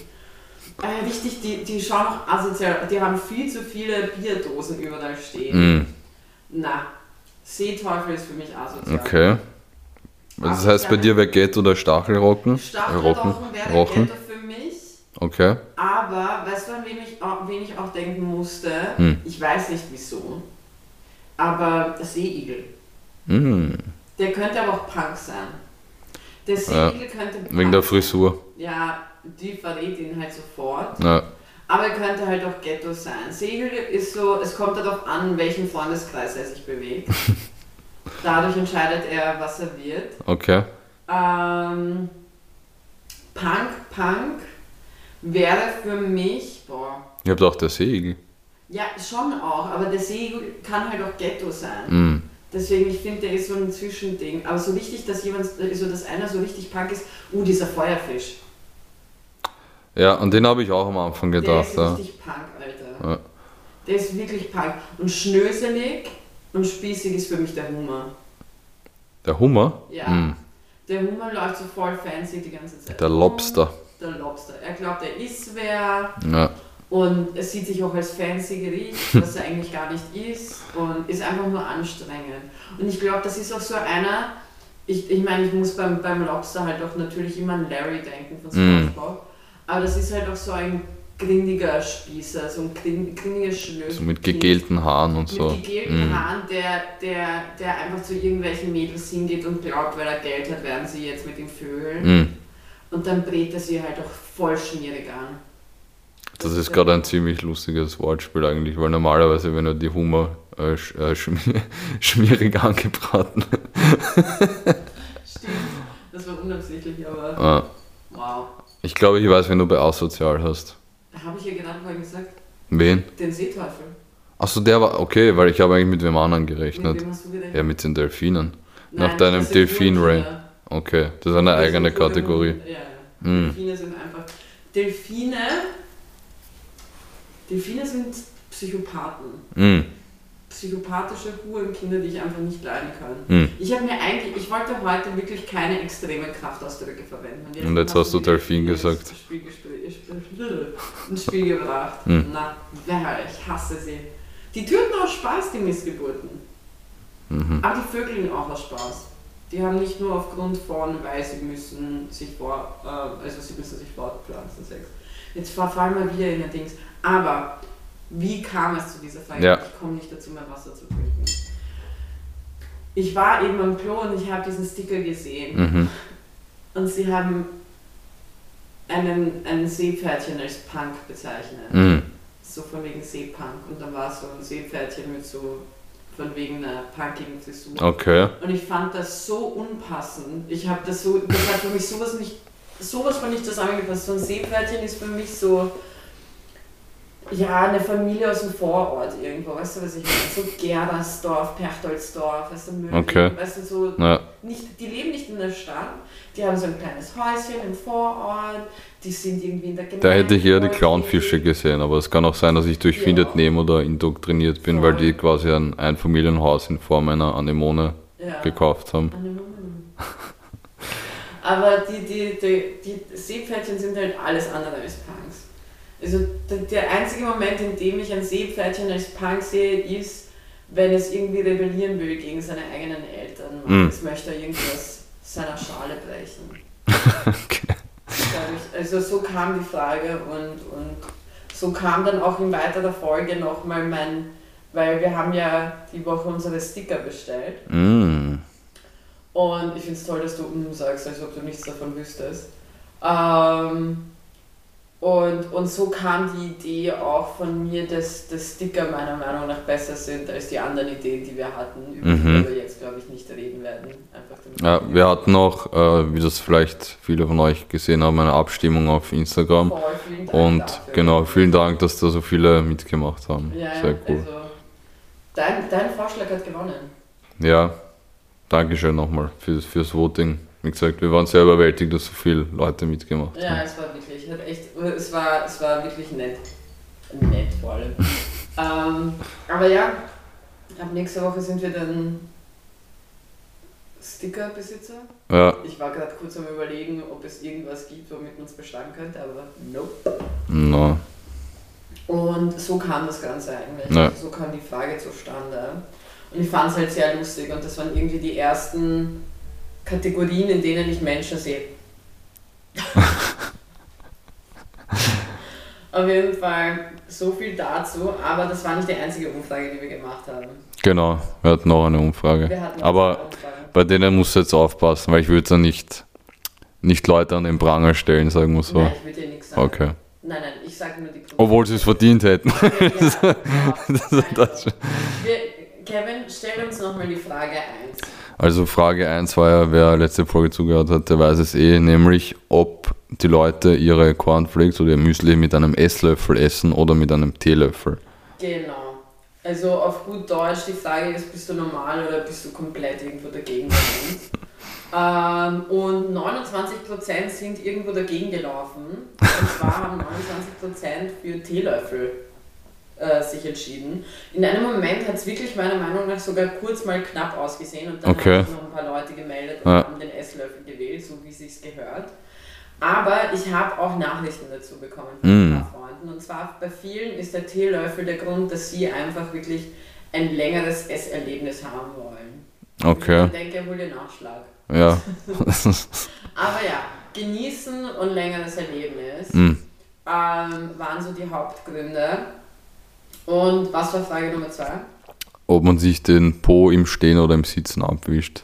[SPEAKER 1] Äh, richtig, die, die schauen auch asozial, die haben viel zu viele Bierdosen überall stehen. Mm. Na, Seeteufel ist für mich asozial.
[SPEAKER 2] Okay. Also das heißt, bei dir wäre Ghetto oder Stachelrocken?
[SPEAKER 1] Stachelrocken wäre Rochen. Ghetto für mich.
[SPEAKER 2] Okay.
[SPEAKER 1] Aber weißt du, an wen ich, wen ich auch denken musste? Hm. Ich weiß nicht wieso. Aber der Seeigel.
[SPEAKER 2] Hm.
[SPEAKER 1] Der könnte aber auch Punk sein. Der Seeigel ja. könnte Punk
[SPEAKER 2] Wegen der Frisur.
[SPEAKER 1] Ja, die verrät ihn halt sofort.
[SPEAKER 2] Ja.
[SPEAKER 1] Aber er könnte halt auch Ghetto sein. Seeigel ist so, es kommt darauf an, welchen Freundeskreis er sich bewegt. (laughs) Dadurch entscheidet er, was er wird.
[SPEAKER 2] Okay.
[SPEAKER 1] Ähm, Punk, Punk wäre für mich, boah.
[SPEAKER 2] Ihr habt auch der Segel.
[SPEAKER 1] Ja, schon auch, aber der Segel kann halt auch Ghetto sein.
[SPEAKER 2] Mm.
[SPEAKER 1] Deswegen, ich finde, der ist so ein Zwischending. Aber so richtig, dass jemand, so dass einer so richtig Punk ist, uh, dieser Feuerfisch.
[SPEAKER 2] Ja, an den habe ich auch am Anfang gedacht.
[SPEAKER 1] Der ist richtig Punk, Alter. Ja. Der ist wirklich Punk. Und schnöselig und spießig ist für mich der Hummer.
[SPEAKER 2] Der Hummer?
[SPEAKER 1] Ja. Mm. Der Hummer läuft so voll fancy die ganze Zeit.
[SPEAKER 2] Der Lobster.
[SPEAKER 1] Der Lobster. Er glaubt, er ist wer.
[SPEAKER 2] Ja.
[SPEAKER 1] Und er sieht sich auch als fancy Gericht, (laughs) was er eigentlich gar nicht ist. Und ist einfach nur anstrengend. Und ich glaube, das ist auch so einer. Ich, ich meine, ich muss beim, beim Lobster halt auch natürlich immer an Larry denken von SpongeBob. Mm. Aber das ist halt auch so ein grindiger Spießer, so ein grin- grindiger Schlösser.
[SPEAKER 2] So mit gegelten Haaren und so.
[SPEAKER 1] Mit gegelten
[SPEAKER 2] Mm.
[SPEAKER 1] Haaren, der, der, der einfach zu irgendwelchen Mädels hingeht und glaubt, weil er Geld hat, werden sie jetzt mit ihm vögeln.
[SPEAKER 2] Mm.
[SPEAKER 1] Und dann brät er sie halt auch voll schmierig an.
[SPEAKER 2] Das ist gerade ein ziemlich lustiges Wortspiel eigentlich, weil normalerweise, wenn du die Hummer äh, sch, äh, schmi- (laughs) schmierig angebraten.
[SPEAKER 1] Stimmt. Das war unabsichtlich, aber
[SPEAKER 2] Ah,
[SPEAKER 1] wow.
[SPEAKER 2] Ich glaube, ich weiß, wenn du bei Asozial hast.
[SPEAKER 1] Habe ich ja gerade vorhin gesagt,
[SPEAKER 2] Wen?
[SPEAKER 1] den Seeteufel.
[SPEAKER 2] Achso, der war okay, weil ich habe eigentlich mit wem anderen
[SPEAKER 1] Mit
[SPEAKER 2] gerechnet.
[SPEAKER 1] wem hast du gerechnet?
[SPEAKER 2] Ja, mit den Delfinen.
[SPEAKER 1] Nein,
[SPEAKER 2] nach deinem
[SPEAKER 1] das sind
[SPEAKER 2] Delfin,
[SPEAKER 1] nur
[SPEAKER 2] Ray.
[SPEAKER 1] Kinder.
[SPEAKER 2] Okay, das ist eine
[SPEAKER 1] Das sind
[SPEAKER 2] eigene Kategorie.
[SPEAKER 1] Ja, ja.
[SPEAKER 2] Mm.
[SPEAKER 1] Delfine sind einfach. Delfine. Delfine sind Psychopathen.
[SPEAKER 2] Mm.
[SPEAKER 1] Psychopathische Hurenkinder, die ich einfach nicht leiden kann.
[SPEAKER 2] Mm.
[SPEAKER 1] Ich habe mir eigentlich, ich wollte heute wirklich keine extreme Kraftausdrücke verwenden.
[SPEAKER 2] Und jetzt hast du Delfin gesagt.
[SPEAKER 1] Spiel, gespielt- Spiel- (laughs) ins Spiel gebracht.
[SPEAKER 2] Hm.
[SPEAKER 1] Na, wer, ich hasse sie. Die töten auch Spaß, die Missgeburten.
[SPEAKER 2] Mhm.
[SPEAKER 1] Aber die vögeln auch aus Spaß. Die haben nicht nur aufgrund von, weil sie müssen sich vor, äh, also sie müssen sich fortpflanzen, Sex. Jetzt verfallen wir wieder in ein Dings. Aber wie kam es zu dieser Frage?
[SPEAKER 2] Ja.
[SPEAKER 1] Ich komme nicht dazu, mehr Wasser zu trinken. Ich war eben am Klo und ich habe diesen Sticker gesehen.
[SPEAKER 2] Mhm.
[SPEAKER 1] Und sie haben einen, ein Seepferdchen als Punk bezeichnet.
[SPEAKER 2] Mm.
[SPEAKER 1] So von wegen Seepunk. Und dann war so ein Seepferdchen mit so von wegen einer punkigen Frisur.
[SPEAKER 2] Okay.
[SPEAKER 1] Und ich fand das so unpassend. Ich habe das so, das hat für mich sowas nicht, sowas von nicht zusammengepasst. So ein Seepferdchen ist für mich so, ja, eine Familie aus dem Vorort irgendwo, weißt du, was ich meine? So Gerdersdorf, Perchtoldsdorf, weißt du, Mödling,
[SPEAKER 2] Okay.
[SPEAKER 1] weißt du, so,
[SPEAKER 2] Ja.
[SPEAKER 1] nicht, die leben nicht in der Stadt, die haben so ein kleines Häuschen im Vorort, die sind irgendwie in der Gemeinde.
[SPEAKER 2] Da hätte ich eher die. Clownfische gesehen, aber es kann auch sein, dass ich durch
[SPEAKER 1] Ja.
[SPEAKER 2] Findet Nemo da indoktriniert bin, weil
[SPEAKER 1] Voll.
[SPEAKER 2] die quasi ein Einfamilienhaus in Form einer Anemone
[SPEAKER 1] ja.
[SPEAKER 2] gekauft haben.
[SPEAKER 1] Anemonen. Aber die, die, die, die Seepferdchen sind halt alles andere als Punks. Also der, einzige Moment, in dem ich ein Seepferdchen als Punk sehe, ist, wenn es irgendwie rebellieren will gegen seine eigenen Eltern.
[SPEAKER 2] Mm.
[SPEAKER 1] Es möchte irgendwie aus seiner Schale brechen. (laughs)
[SPEAKER 2] Okay.
[SPEAKER 1] Ich. Also so kam die Frage und, und so kam dann auch in weiterer Folge nochmal mein, weil wir haben ja die Woche unsere Sticker bestellt.
[SPEAKER 2] Mm.
[SPEAKER 1] Und ich finde es toll, dass du um sagst, als ob du nichts davon wüsstest. Ähm, und, und so kam die Idee auch von mir, dass, dass Sticker meiner Meinung nach besser sind als die anderen Ideen, die wir hatten, über
[SPEAKER 2] Mhm.
[SPEAKER 1] die wir jetzt, glaube ich, nicht reden werden.
[SPEAKER 2] Ja, wir hatten auch, äh, wie das vielleicht viele von euch gesehen haben, eine Abstimmung auf Instagram.
[SPEAKER 1] Voll, vielen Dank
[SPEAKER 2] Und
[SPEAKER 1] dafür.
[SPEAKER 2] genau, vielen Dank, dass da so viele mitgemacht haben.
[SPEAKER 1] Ja,
[SPEAKER 2] Sehr cool.
[SPEAKER 1] also dein, dein Vorschlag hat gewonnen.
[SPEAKER 2] Ja, Dankeschön nochmal fürs, fürs Voting. Wie gesagt, wir waren sehr überwältigt, dass so viele Leute mitgemacht
[SPEAKER 1] Ja,
[SPEAKER 2] haben.
[SPEAKER 1] es war wirklich, hat echt, es war, es war wirklich nett. Nett vor allem. (laughs) ähm, aber ja, ab nächster Woche sind wir dann Stickerbesitzer.
[SPEAKER 2] Ja,
[SPEAKER 1] Ich war gerade kurz am überlegen, ob es irgendwas gibt, womit man es bestanden könnte, aber nope.
[SPEAKER 2] no.
[SPEAKER 1] Und so kam das Ganze eigentlich.
[SPEAKER 2] Ja.
[SPEAKER 1] So kam die Frage zustande. Und ich fand es halt sehr lustig und das waren irgendwie die ersten Kategorien, in denen ich Menschen sehe. (laughs) Auf jeden Fall so viel dazu, aber das war nicht die einzige Umfrage, die wir gemacht haben.
[SPEAKER 2] Genau, wir hatten noch eine Umfrage.
[SPEAKER 1] Wir hatten auch
[SPEAKER 2] Aber
[SPEAKER 1] zwei Umfragen.
[SPEAKER 2] bei denen musst du jetzt aufpassen, weil ich würde da nicht, nicht Leute an den Pranger stellen, sagen wir so.
[SPEAKER 1] Nein, ich würde dir nichts sagen.
[SPEAKER 2] Okay.
[SPEAKER 1] Nein, nein, ich sage nur die Gründe.
[SPEAKER 2] Obwohl sie es verdient hätten.
[SPEAKER 1] Ja, genau. (laughs)
[SPEAKER 2] Das
[SPEAKER 1] wir, Kevin, stell uns nochmal die Frage 1.
[SPEAKER 2] Also Frage 1 war ja, wer letzte Folge zugehört hat, der weiß es eh, nämlich ob die Leute ihre Cornflakes oder ihr Müsli mit einem Esslöffel essen oder mit einem Teelöffel.
[SPEAKER 1] Genau. Also auf gut Deutsch, die Frage ist, bist du normal oder bist du komplett irgendwo dagegen gelaufen? (laughs) ähm, und 29% sind irgendwo dagegen gelaufen. Und zwar haben 29% für Teelöffel äh, sich entschieden. In einem Moment hat es wirklich meiner Meinung nach sogar kurz mal knapp ausgesehen und dann
[SPEAKER 2] Okay.
[SPEAKER 1] haben sich noch ein paar Leute gemeldet und
[SPEAKER 2] Ja.
[SPEAKER 1] haben den Esslöffel gewählt, so wie es sich gehört. Aber ich habe auch Nachrichten dazu bekommen von
[SPEAKER 2] Mm.
[SPEAKER 1] ein paar Freunden. Und zwar bei vielen ist der Teelöffel der Grund, dass sie einfach wirklich ein längeres Esserlebnis haben wollen.
[SPEAKER 2] Okay,
[SPEAKER 1] Ich denke, hol dir Nachschlag.
[SPEAKER 2] ja. (laughs)
[SPEAKER 1] Aber ja, Genießen und längeres Erlebnis
[SPEAKER 2] Mhm.
[SPEAKER 1] ähm, waren so die Hauptgründe. Und was war Frage Nummer zwei?
[SPEAKER 2] Ob man sich den Po im Stehen oder im Sitzen abwischt.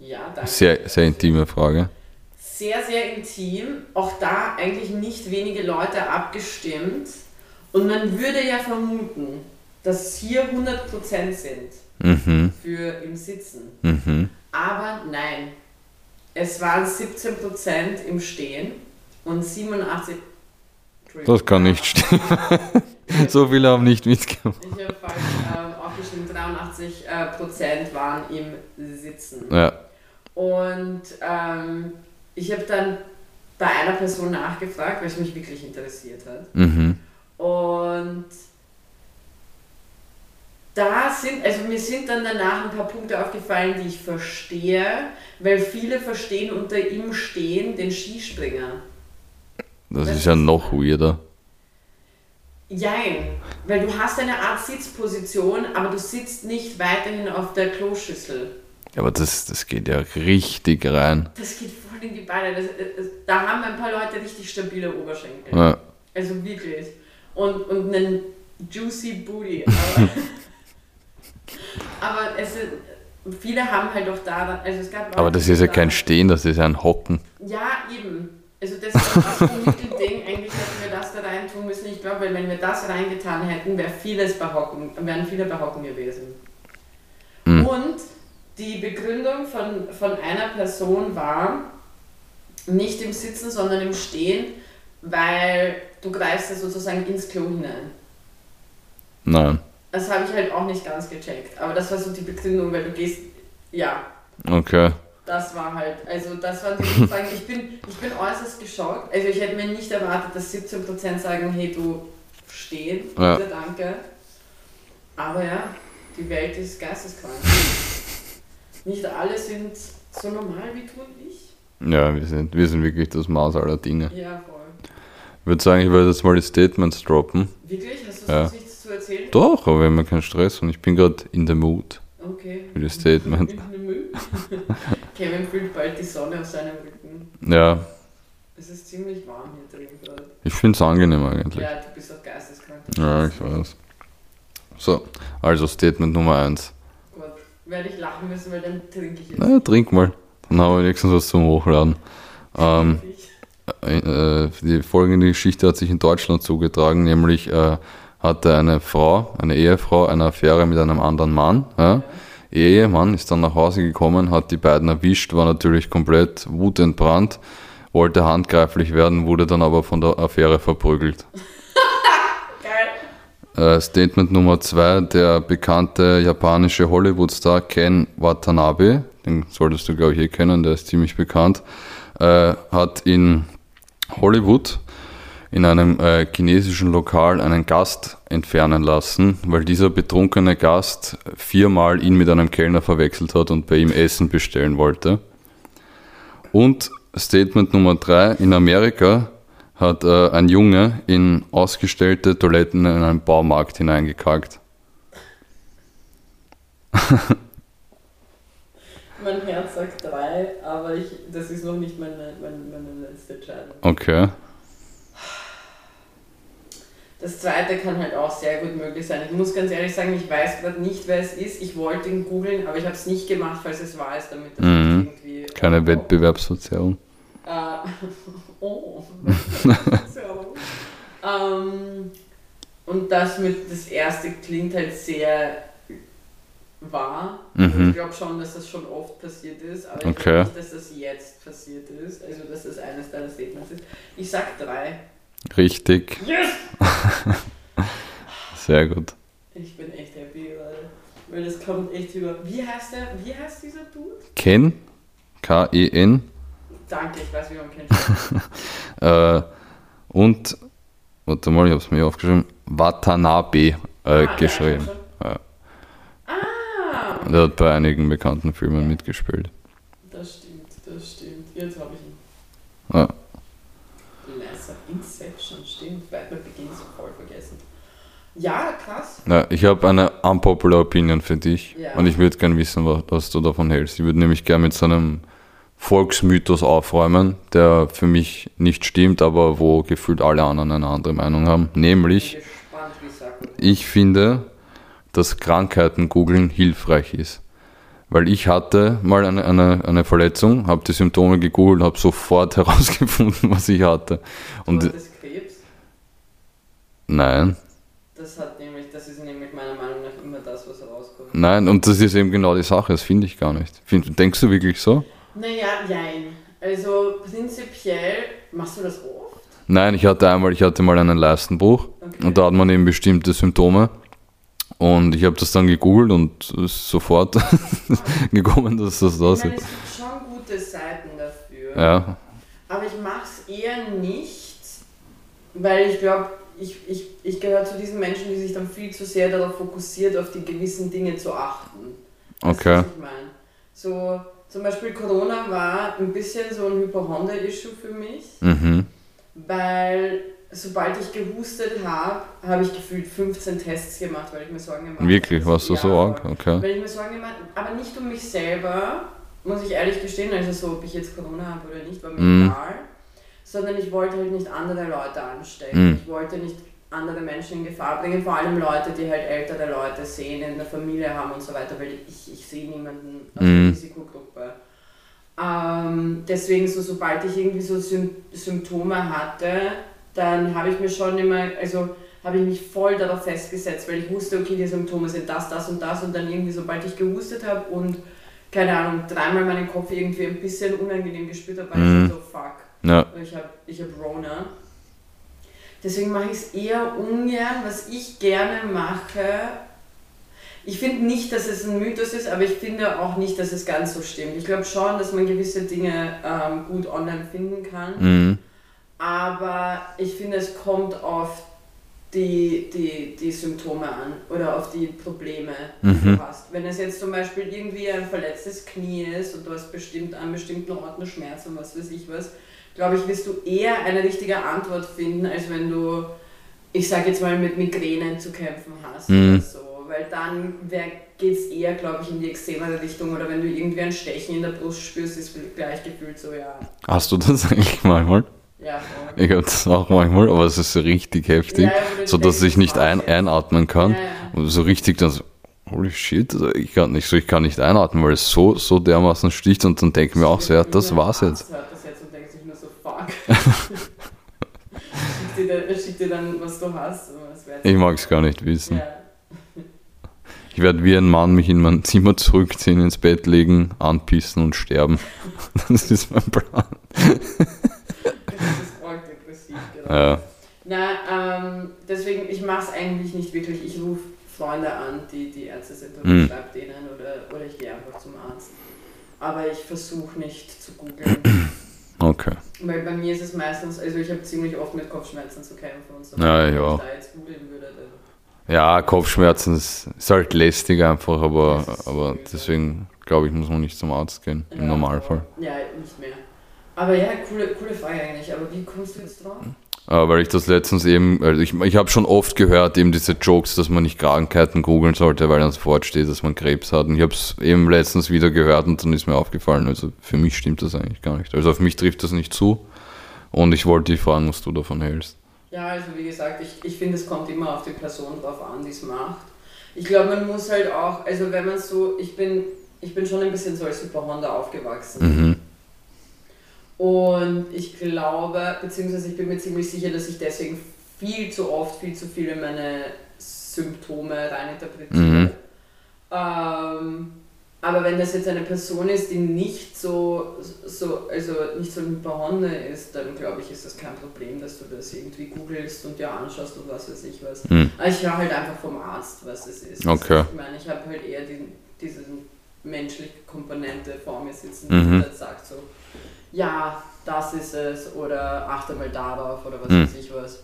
[SPEAKER 1] Ja, danke.
[SPEAKER 2] Sehr, sehr intime Frage.
[SPEAKER 1] Sehr, sehr intim. Auch da eigentlich nicht wenige Leute abgestimmt. Und man würde ja vermuten, dass hier 100% sind
[SPEAKER 2] Mhm.
[SPEAKER 1] für im Sitzen.
[SPEAKER 2] Mhm.
[SPEAKER 1] Aber nein. Es waren 17% im Stehen und 87%.
[SPEAKER 2] Das kann nicht stimmen. (laughs) So viele haben nicht mitgemacht.
[SPEAKER 1] Ich habe falsch ähm, aufgeschrieben, 83 äh, Prozent waren im Sitzen.
[SPEAKER 2] Ja.
[SPEAKER 1] Und ähm, ich habe dann bei einer Person nachgefragt, weil es mich wirklich interessiert hat.
[SPEAKER 2] Mhm.
[SPEAKER 1] Und da sind, also mir sind dann danach ein paar Punkte aufgefallen, die ich verstehe, weil viele verstehen unter ihm stehen den Skispringer.
[SPEAKER 2] Das ist ja noch weirder.
[SPEAKER 1] Jein, weil du hast eine Art Sitzposition, aber du sitzt nicht weiterhin auf der Kloschüssel.
[SPEAKER 2] Aber das, das geht ja richtig rein.
[SPEAKER 1] Das geht voll in die Beine. Das, das, da haben ein paar Leute richtig stabile Oberschenkel.
[SPEAKER 2] Ja.
[SPEAKER 1] Also wirklich. Und, und einen juicy Booty. (laughs) Aber, aber es ist, viele haben halt auch da, also es gab Leute,
[SPEAKER 2] Aber das ist ja
[SPEAKER 1] da-
[SPEAKER 2] kein Stehen, das ist ja ein Hocken.
[SPEAKER 1] Ja, eben. Also das ist ein (laughs) Mittelding. Eigentlich hätten wir das da rein tun müssen. Ich glaube, weil wenn wir das reingetan hätten, wäre vieles bei Hocken, wären viele bei Hocken gewesen.
[SPEAKER 2] Mhm.
[SPEAKER 1] Und die Begründung von, von einer Person war, nicht im Sitzen, sondern im Stehen, weil du greifst ja sozusagen ins Klo hinein.
[SPEAKER 2] Nein.
[SPEAKER 1] Das habe ich halt auch nicht ganz gecheckt. Aber das war so die Begründung, weil du gehst, ja,
[SPEAKER 2] Okay.
[SPEAKER 1] das war halt, also das die sozusagen, ich bin, ich bin äußerst geschockt. Also ich hätte mir nicht erwartet, dass 17% sagen, hey du stehen,
[SPEAKER 2] Ja.
[SPEAKER 1] bitte danke. Aber ja, die Welt ist geisteskrank. Nicht alle sind so normal wie du und ich.
[SPEAKER 2] Ja, wir sind, wir sind wirklich das Maß aller Dinge.
[SPEAKER 1] Ja, voll.
[SPEAKER 2] Ich würde sagen, ich würde jetzt mal die Statements droppen.
[SPEAKER 1] Wirklich? Hast du
[SPEAKER 2] Ja.
[SPEAKER 1] nichts zu erzählen?
[SPEAKER 2] Doch, aber wir haben ja keinen Stress und ich bin gerade in the mood
[SPEAKER 1] Okay.
[SPEAKER 2] für das Statement.
[SPEAKER 1] In the mood. (laughs) Kevin fühlt bald die Sonne auf seinem Rücken.
[SPEAKER 2] Ja,
[SPEAKER 1] Es ist ziemlich warm hier drin gerade.
[SPEAKER 2] ich finde es angenehm eigentlich.
[SPEAKER 1] Ja, du bist auch geisteskrank.
[SPEAKER 2] Ja, ich weiß. So, also Statement Nummer 1.
[SPEAKER 1] Werde ich lachen müssen, weil dann trinke ich jetzt.
[SPEAKER 2] Na, trink mal. Dann haben wir wenigstens was zum Hochladen. Ähm, äh, die folgende Geschichte hat sich in Deutschland zugetragen, nämlich äh, hatte eine Frau, eine Ehefrau, eine Affäre mit einem anderen Mann. Ja? Ehemann ist dann nach Hause gekommen, hat die beiden erwischt, war natürlich komplett wutentbrannt, wollte handgreiflich werden, wurde dann aber von der Affäre verprügelt. Äh, Statement Nummer zwei, der bekannte japanische Hollywood-Star Ken Watanabe, den solltest du glaube ich eh kennen, der ist ziemlich bekannt, äh, hat in Hollywood in einem äh, chinesischen Lokal einen Gast entfernen lassen, weil dieser betrunkene Gast viermal ihn mit einem Kellner verwechselt hat und bei ihm Essen bestellen wollte. Und Statement Nummer drei, in Amerika hat äh, ein Junge in ausgestellte Toiletten in einen Baumarkt hineingekackt. (laughs)
[SPEAKER 1] Mein Herz sagt drei, aber ich, das ist noch nicht meine, meine, meine letzte Entscheidung.
[SPEAKER 2] Okay.
[SPEAKER 1] Das zweite kann halt auch sehr gut möglich sein. Ich muss ganz ehrlich sagen, ich weiß gerade nicht, wer es ist. Ich wollte ihn googeln, aber ich habe es nicht gemacht, falls es wahr ist, damit das
[SPEAKER 2] Mhm.
[SPEAKER 1] irgendwie.
[SPEAKER 2] Keine Wettbewerbsverzerrung.
[SPEAKER 1] Äh, (laughs) oh. (laughs) ähm, und das mit das erste klingt halt sehr wahr.
[SPEAKER 2] Mhm.
[SPEAKER 1] Ich glaube schon, dass das schon oft passiert ist, aber ich
[SPEAKER 2] Okay.
[SPEAKER 1] glaube nicht, dass das jetzt passiert ist. Also dass das eines deiner Statements ist. Ich sag drei.
[SPEAKER 2] Richtig.
[SPEAKER 1] Yes! (laughs)
[SPEAKER 2] Sehr gut.
[SPEAKER 1] Ich bin echt happy, weil, weil das kommt echt über. Wie heißt der? Wie heißt dieser Dude?
[SPEAKER 2] Ken, K-E-N,
[SPEAKER 1] Danke, ich weiß, wie man kennt. (laughs)
[SPEAKER 2] äh, und, warte mal, ich habe es mir aufgeschrieben, Watanabe äh,
[SPEAKER 1] Ah,
[SPEAKER 2] geschrieben.
[SPEAKER 1] schon.
[SPEAKER 2] Ja.
[SPEAKER 1] Ah!
[SPEAKER 2] Der hat bei einigen bekannten Filmen mitgespielt.
[SPEAKER 1] Das stimmt, das stimmt. Jetzt habe ich ihn.
[SPEAKER 2] Ja.
[SPEAKER 1] Lesser Inception, stimmt. Batman Begins voll vergessen. Ja, krass.
[SPEAKER 2] Ja, ich habe eine unpopular Opinion für dich
[SPEAKER 1] Ja.
[SPEAKER 2] und ich würde gerne wissen, was, was du davon hältst. Ich würde nämlich gerne mit so einem Volksmythos aufräumen, der für mich nicht stimmt, aber wo gefühlt alle anderen eine andere Meinung haben. Nämlich, ich finde, dass Krankheiten googeln hilfreich ist. Weil ich hatte mal eine, eine, eine Verletzung, habe die Symptome gegoogelt, habe sofort (laughs) herausgefunden, was ich hatte.
[SPEAKER 1] Und das Krebs,
[SPEAKER 2] nein,
[SPEAKER 1] das hat nämlich, das ist nämlich meiner Meinung nach immer das, was rauskommt.
[SPEAKER 2] nein, und das ist eben genau die Sache, das finde ich gar nicht. Denkst du wirklich so?
[SPEAKER 1] Naja, jein. Also prinzipiell, machst du das oft?
[SPEAKER 2] Nein, ich hatte einmal, ich hatte mal einen Leistenbruch
[SPEAKER 1] Okay.
[SPEAKER 2] und da hat man eben bestimmte Symptome. Und ich habe das dann gegoogelt und es ist sofort (laughs) gekommen, dass das das
[SPEAKER 1] meine,
[SPEAKER 2] ist.
[SPEAKER 1] es gibt schon gute Seiten dafür.
[SPEAKER 2] Ja,
[SPEAKER 1] Aber ich mache es eher nicht, weil ich glaube, ich, ich, ich gehöre zu diesen Menschen, die sich dann viel zu sehr darauf fokussiert, auf die gewissen Dinge zu achten. Du,
[SPEAKER 2] Okay.
[SPEAKER 1] was ich meine? So, zum Beispiel Corona war ein bisschen so ein Hypochonder-Issue für mich,
[SPEAKER 2] mhm.
[SPEAKER 1] weil sobald ich gehustet habe, habe ich gefühlt 15 Tests gemacht, weil ich mir Sorgen gemacht habe.
[SPEAKER 2] Wirklich, warst du
[SPEAKER 1] Ja,
[SPEAKER 2] so arg? Okay.
[SPEAKER 1] Weil ich mir Sorgen gemacht aber nicht um mich selber, muss ich ehrlich gestehen, also so, ob ich jetzt Corona habe oder nicht, war mir
[SPEAKER 2] Mhm.
[SPEAKER 1] egal, sondern ich wollte halt nicht andere Leute anstecken.
[SPEAKER 2] Mhm.
[SPEAKER 1] Ich wollte nicht andere Menschen in Gefahr bringen, vor allem Leute, die halt ältere Leute sehen, in der Familie haben und so weiter, weil ich, ich sehe niemanden aus der
[SPEAKER 2] Mhm.
[SPEAKER 1] Risikogruppe. Ähm, deswegen, so, sobald ich irgendwie so Sym Symptome hatte, dann habe ich mir schon immer, also habe ich mich voll darauf festgesetzt, weil ich wusste, okay, die Symptome sind das, das und das und dann irgendwie, sobald ich gehustet habe und keine Ahnung, dreimal meinen Kopf irgendwie ein bisschen unangenehm gespürt habe, war
[SPEAKER 2] Mhm.
[SPEAKER 1] ich so, fuck,
[SPEAKER 2] Ja,
[SPEAKER 1] ich habe ich hab Rona. Deswegen mache ich es eher ungern. Was ich gerne mache, ich finde nicht, dass es ein Mythos ist, aber ich finde auch nicht, dass es ganz so stimmt. Ich glaube schon, dass man gewisse Dinge ähm, gut online finden kann,
[SPEAKER 2] mhm.
[SPEAKER 1] aber ich finde, es kommt auf die, die, die Symptome an oder auf die Probleme, die
[SPEAKER 2] Mhm.
[SPEAKER 1] du hast. Wenn es jetzt zum Beispiel irgendwie ein verletztes Knie ist und du hast bestimmt an bestimmten Orten Schmerz und was weiß ich was, glaube ich, wirst du eher eine richtige Antwort finden, als wenn du, ich sage jetzt mal, mit Migränen zu kämpfen hast
[SPEAKER 2] Mhm.
[SPEAKER 1] oder so. Weil dann geht es eher, glaube ich, in die extremere Richtung. Oder wenn du irgendwie ein Stechen in der Brust spürst, ist gleich gefühlt so, ja,
[SPEAKER 2] Hast du das (laughs) eigentlich manchmal?
[SPEAKER 1] ja, voll.
[SPEAKER 2] Ich habe das auch manchmal, aber es ist so richtig heftig,
[SPEAKER 1] Ja, ja,
[SPEAKER 2] so dass ich nicht ein, einatmen kann.
[SPEAKER 1] Ja,
[SPEAKER 2] so richtig dann so, holy shit, also ich kann nicht so, ich kann nicht einatmen, weil es so, so dermaßen sticht und dann denke ich mir auch so, ja, das war's jetzt.
[SPEAKER 1] Das jetzt und denkt sich nur so, fuck. (laughs) schick, dir schick dir dann, was du hast.
[SPEAKER 2] Ich mag es gar nicht wissen.
[SPEAKER 1] Ja. (laughs)
[SPEAKER 2] Ich werde wie ein Mann mich in mein Zimmer zurückziehen, ins Bett legen, anpissen und sterben. (laughs) Das ist mein Plan.
[SPEAKER 1] Das ist arg depressiv gerade.
[SPEAKER 2] Ja.
[SPEAKER 1] Na, ähm, deswegen, ich mache es eigentlich nicht wirklich. Ich rufe Freunde an, die, die Ärzte sind und
[SPEAKER 2] Mhm.
[SPEAKER 1] schreibe denen oder, oder ich gehe einfach zum Arzt. Aber ich versuche nicht zu googeln. (clears throat)
[SPEAKER 2] Okay.
[SPEAKER 1] Weil bei mir ist es meistens, also ich habe ziemlich oft mit Kopfschmerzen zu kämpfen und so.
[SPEAKER 2] Ja,
[SPEAKER 1] Wenn
[SPEAKER 2] ja.
[SPEAKER 1] ich da jetzt googeln würde, dann
[SPEAKER 2] Ja, Kopfschmerzen ist, ist halt lästig einfach, aber, aber
[SPEAKER 1] übel.
[SPEAKER 2] deswegen glaube ich, muss man nicht zum Arzt gehen, im
[SPEAKER 1] Ja,
[SPEAKER 2] Normalfall.
[SPEAKER 1] Ja, nicht mehr. Aber ja, coole, coole Frage eigentlich. Aber wie kommst du jetzt drauf?
[SPEAKER 2] Äh, weil ich das letztens eben, also ich, ich habe schon oft gehört, eben diese Jokes, dass man nicht Krankheiten googeln sollte, weil dann sofort steht, dass man Krebs hat. Und ich habe es eben letztens wieder gehört und dann ist mir aufgefallen, also für mich stimmt das eigentlich gar nicht. Also auf mich trifft das nicht zu. Und ich wollte dich fragen, was du davon hältst.
[SPEAKER 1] Ja, also wie gesagt, ich, ich finde, es kommt immer auf die Person drauf an, die es macht. Ich glaube, man muss halt auch, also wenn man so, ich bin, ich bin schon ein bisschen so als Superhonda aufgewachsen.
[SPEAKER 2] Mhm.
[SPEAKER 1] Und ich glaube, beziehungsweise ich bin mir ziemlich sicher, dass ich deswegen viel zu oft, viel zu viel in meine Symptome reininterpretiere.
[SPEAKER 2] Mhm.
[SPEAKER 1] Ähm, aber wenn das jetzt eine Person ist, die nicht so, so also nicht so ein Hyperhonda ist, dann glaube ich, ist das kein Problem, dass du das irgendwie googelst und dir anschaust und was weiß ich was.
[SPEAKER 2] Mhm.
[SPEAKER 1] Aber ich höre halt einfach vom Arzt, was es ist.
[SPEAKER 2] Okay.
[SPEAKER 1] Ich meine, ich habe halt eher die, diese menschliche Komponente vor mir sitzen,
[SPEAKER 2] Mhm.
[SPEAKER 1] die halt sagt so, ja, das ist es oder achte mal darauf oder was
[SPEAKER 2] Mhm.
[SPEAKER 1] weiß ich was.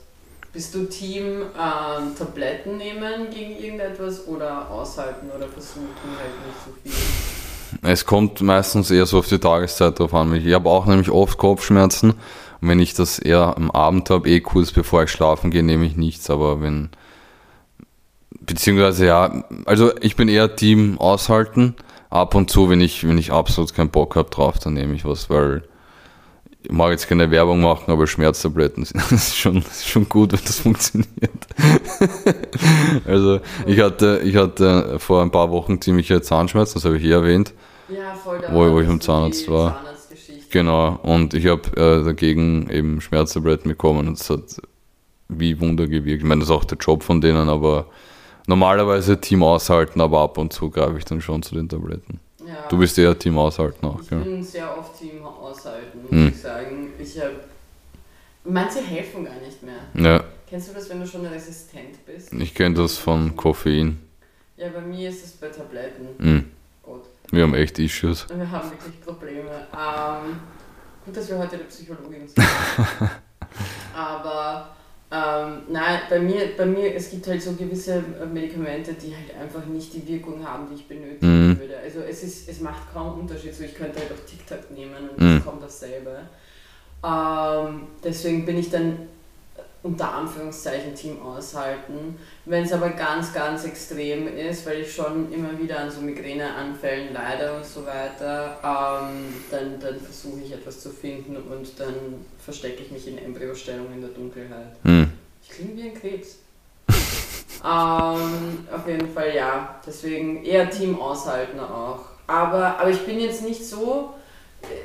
[SPEAKER 1] Bist du Team ähm, Tabletten nehmen gegen irgendetwas oder aushalten oder versuchen halt nicht so viel?
[SPEAKER 2] Es kommt meistens eher so auf die Tageszeit drauf an. Ich habe auch nämlich oft Kopfschmerzen. Und wenn ich das eher am Abend habe, eh kurz bevor ich schlafen gehe, nehme ich nichts. Aber wenn, beziehungsweise ja, also ich bin eher Team aushalten. Ab und zu, wenn ich, wenn ich absolut keinen Bock habe drauf, dann nehme ich was, weil ich mag jetzt keine Werbung machen, aber Schmerztabletten (laughs) sind ist schon, ist schon gut, wenn das funktioniert. (laughs) also ich hatte, ich hatte vor ein paar Wochen ziemliche Zahnschmerzen, das habe ich eh erwähnt.
[SPEAKER 1] Ja, voll da
[SPEAKER 2] Wo- wo ich beim Zahnarzt war. Genau, und ich habe äh, dagegen eben Schmerztabletten bekommen und es hat wie Wunder gewirkt. Ich meine, das ist auch der Job von denen, aber normalerweise Team aushalten, aber ab und zu greife ich dann schon zu den Tabletten.
[SPEAKER 1] Ja.
[SPEAKER 2] Du bist eher Team aushalten auch,
[SPEAKER 1] Ich
[SPEAKER 2] gell?
[SPEAKER 1] bin sehr oft Team aushalten, muss
[SPEAKER 2] Hm.
[SPEAKER 1] ich sagen. Ich habe. Manche helfen gar nicht mehr.
[SPEAKER 2] Ja,
[SPEAKER 1] Kennst du das, wenn du schon resistent bist?
[SPEAKER 2] ich kenne das von Koffein.
[SPEAKER 1] Ja, bei mir ist es bei Tabletten.
[SPEAKER 2] Hm.
[SPEAKER 1] Gott.
[SPEAKER 2] Wir haben echt Issues.
[SPEAKER 1] Wir haben wirklich Probleme. Ähm, gut, dass wir heute der Psychologin sind. (laughs) Aber ähm, nein, bei mir, bei mir, es gibt halt so gewisse äh, Medikamente, die halt einfach nicht die Wirkung haben, die ich benötigen
[SPEAKER 2] Mhm.
[SPEAKER 1] würde. Also es ist, es macht kaum Unterschied. So, ich könnte halt auch TikTok nehmen und
[SPEAKER 2] Mhm.
[SPEAKER 1] es kommt dasselbe. Ähm, deswegen bin ich dann unter Anführungszeichen Team aushalten. Wenn es aber ganz, ganz extrem ist, weil ich schon immer wieder an so Migräneanfällen leide und so weiter, ähm, dann, dann versuche ich etwas zu finden und dann verstecke ich mich in Embryostellung in der Dunkelheit.
[SPEAKER 2] Hm.
[SPEAKER 1] Ich klinge wie ein Krebs. (laughs) ähm, auf jeden Fall ja. Deswegen eher Team aushalten auch. Aber, aber ich bin jetzt nicht so,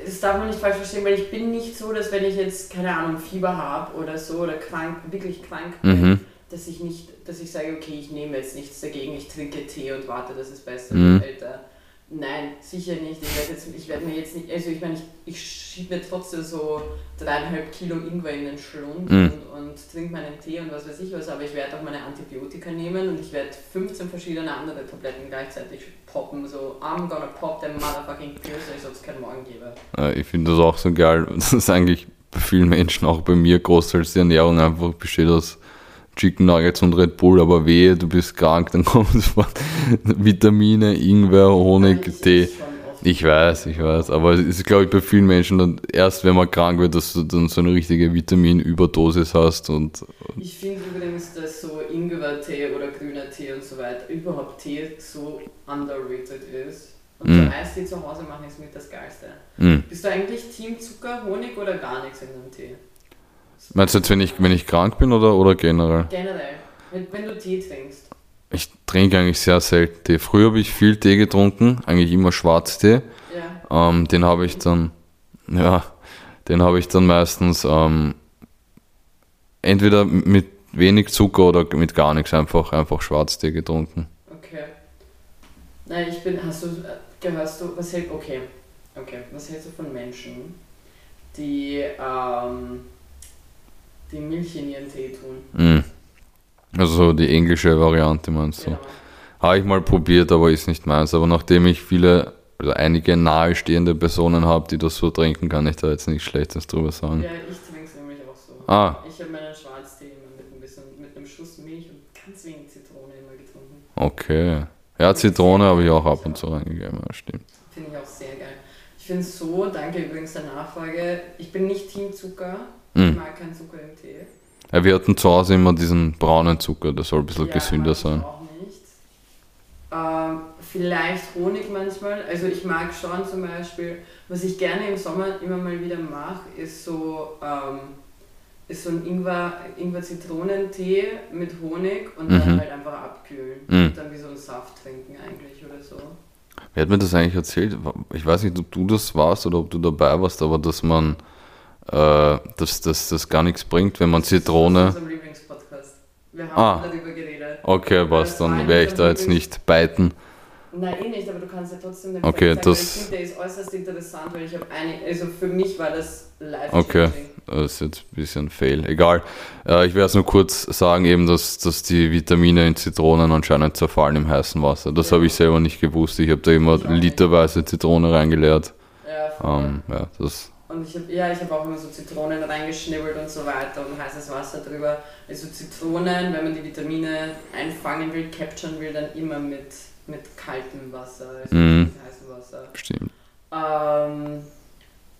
[SPEAKER 1] das darf man nicht falsch verstehen, weil ich bin nicht so, dass wenn ich jetzt, keine Ahnung, Fieber habe oder so oder krank, wirklich krank bin,
[SPEAKER 2] Mhm.
[SPEAKER 1] dass ich nicht, dass ich sage, okay, ich nehme jetzt nichts dagegen, ich trinke Tee und warte, dass es besser
[SPEAKER 2] Mhm.
[SPEAKER 1] wird, Alter. Nein, sicher nicht. Ich werde jetzt, ich werde mir jetzt nicht, also ich meine, ich, ich schiebe mir trotzdem so dreieinhalb Kilo Ingwer in den Schlund
[SPEAKER 2] Mhm.
[SPEAKER 1] und, und trinke meinen Tee und was weiß ich was, aber ich werde auch meine Antibiotika nehmen und ich werde 15 verschiedene andere Tabletten gleichzeitig poppen, so I'm gonna pop them motherfucking pills, als ob es keinen Morgen gäbe.
[SPEAKER 2] Äh, Ich finde das auch so geil. (laughs) Das ist eigentlich bei vielen Menschen, auch bei mir, großteils die Ernährung einfach besteht aus Chicken Nuggets und Red Bull, aber wehe, du bist krank, dann (laughs) kommen sofort Vitamine, Ingwer, Honig,
[SPEAKER 1] Ich
[SPEAKER 2] Tee. Ich weiß, ich weiß, aber es ist, glaube ich, bei vielen Menschen dann erst, wenn man krank wird, dass du dann so eine richtige Vitaminüberdosis hast und
[SPEAKER 1] Ich finde übrigens, dass so Ingwer-Tee oder grüner Tee und so weiter, überhaupt Tee so underrated ist. Und
[SPEAKER 2] Mm.
[SPEAKER 1] so Eistee zu Hause machen ist mit das Geilste.
[SPEAKER 2] mh.
[SPEAKER 1] Bist du eigentlich Team Zucker, Honig oder gar nichts in deinem Tee?
[SPEAKER 2] Meinst du jetzt, wenn ich, wenn ich krank bin oder, oder generell?
[SPEAKER 1] Generell, wenn, wenn du Tee trinkst.
[SPEAKER 2] Ich trinke eigentlich sehr selten Tee. Früher habe ich viel Tee getrunken, eigentlich immer Schwarztee.
[SPEAKER 1] Ja.
[SPEAKER 2] Ähm, den habe ich dann, ja, den habe ich dann meistens ähm, entweder mit wenig Zucker oder mit gar nichts, einfach, einfach Schwarztee getrunken.
[SPEAKER 1] Okay. Nein, ich bin, hast du, gehörst du, was hält, okay, okay, was hältst du von Menschen, die, ähm, die Milch in ihren Tee tun?
[SPEAKER 2] Mm. Also so die englische Variante meinst du?
[SPEAKER 1] Genau.
[SPEAKER 2] Habe ich mal probiert, aber ist nicht meins. Aber nachdem ich viele, also einige nahestehende Personen habe, die das so trinken, kann ich da jetzt nichts Schlechtes drüber sagen.
[SPEAKER 1] Ja, ich trinke es nämlich auch so.
[SPEAKER 2] Ah,
[SPEAKER 1] Ich habe meinen Schwarztee immer mit ein bisschen, mit einem Schuss Milch und ganz wenig Zitrone immer getrunken.
[SPEAKER 2] okay. Ja, Zitrone habe ich auch ab und zu reingegeben, ja, stimmt.
[SPEAKER 1] Finde ich auch sehr geil. Ich finde es so, danke übrigens der Nachfrage, ich bin nicht Team Zucker. Ich
[SPEAKER 2] Mm.
[SPEAKER 1] mag keinen Zucker im Tee.
[SPEAKER 2] Ja, wir hatten zu Hause immer diesen braunen Zucker, der soll ein bisschen
[SPEAKER 1] Ja,
[SPEAKER 2] gesünder
[SPEAKER 1] mag ich
[SPEAKER 2] sein.
[SPEAKER 1] Auch nicht. Ähm, vielleicht Honig manchmal. Also ich mag schon zum Beispiel, was ich gerne im Sommer immer mal wieder mache, ist so, ähm, ist so ein Ingwer, Ingwer-Zitronentee mit Honig und dann
[SPEAKER 2] Mhm.
[SPEAKER 1] halt einfach abkühlen.
[SPEAKER 2] Mhm.
[SPEAKER 1] Und dann wie so einen Saft trinken eigentlich oder so.
[SPEAKER 2] Wer hat mir das eigentlich erzählt? Ich weiß nicht, ob du das warst oder ob du dabei warst, aber dass man, äh, dass, das gar nichts bringt, wenn man Zitrone.
[SPEAKER 1] Wir haben
[SPEAKER 2] Ah.
[SPEAKER 1] darüber geredet.
[SPEAKER 2] Okay, was, dann werde ich da jetzt nicht beiten.
[SPEAKER 1] Nein, eh nicht, aber du kannst ja trotzdem den
[SPEAKER 2] Okay,
[SPEAKER 1] Fact sagen,
[SPEAKER 2] das-
[SPEAKER 1] finde, der ist äußerst interessant, weil ich habe eine, also für mich war das live
[SPEAKER 2] Okay. Das ist jetzt ein bisschen fail. Egal. Äh, ich werde es nur kurz sagen, eben, dass, dass die Vitamine in Zitronen anscheinend zerfallen im heißen Wasser. Das
[SPEAKER 1] Ja.
[SPEAKER 2] habe ich selber nicht gewusst. Ich habe da immer literweise Zitrone reingeleert.
[SPEAKER 1] Ja.
[SPEAKER 2] Ähm, ja, das,
[SPEAKER 1] Und ich habe ja, ich habe auch immer so Zitronen reingeschnibbelt und so weiter und heißes Wasser drüber. Also Zitronen, wenn man die Vitamine einfangen will, capturen will, dann immer mit, mit kaltem Wasser, also nicht mit heißem Wasser.
[SPEAKER 2] stimmt.
[SPEAKER 1] Ähm,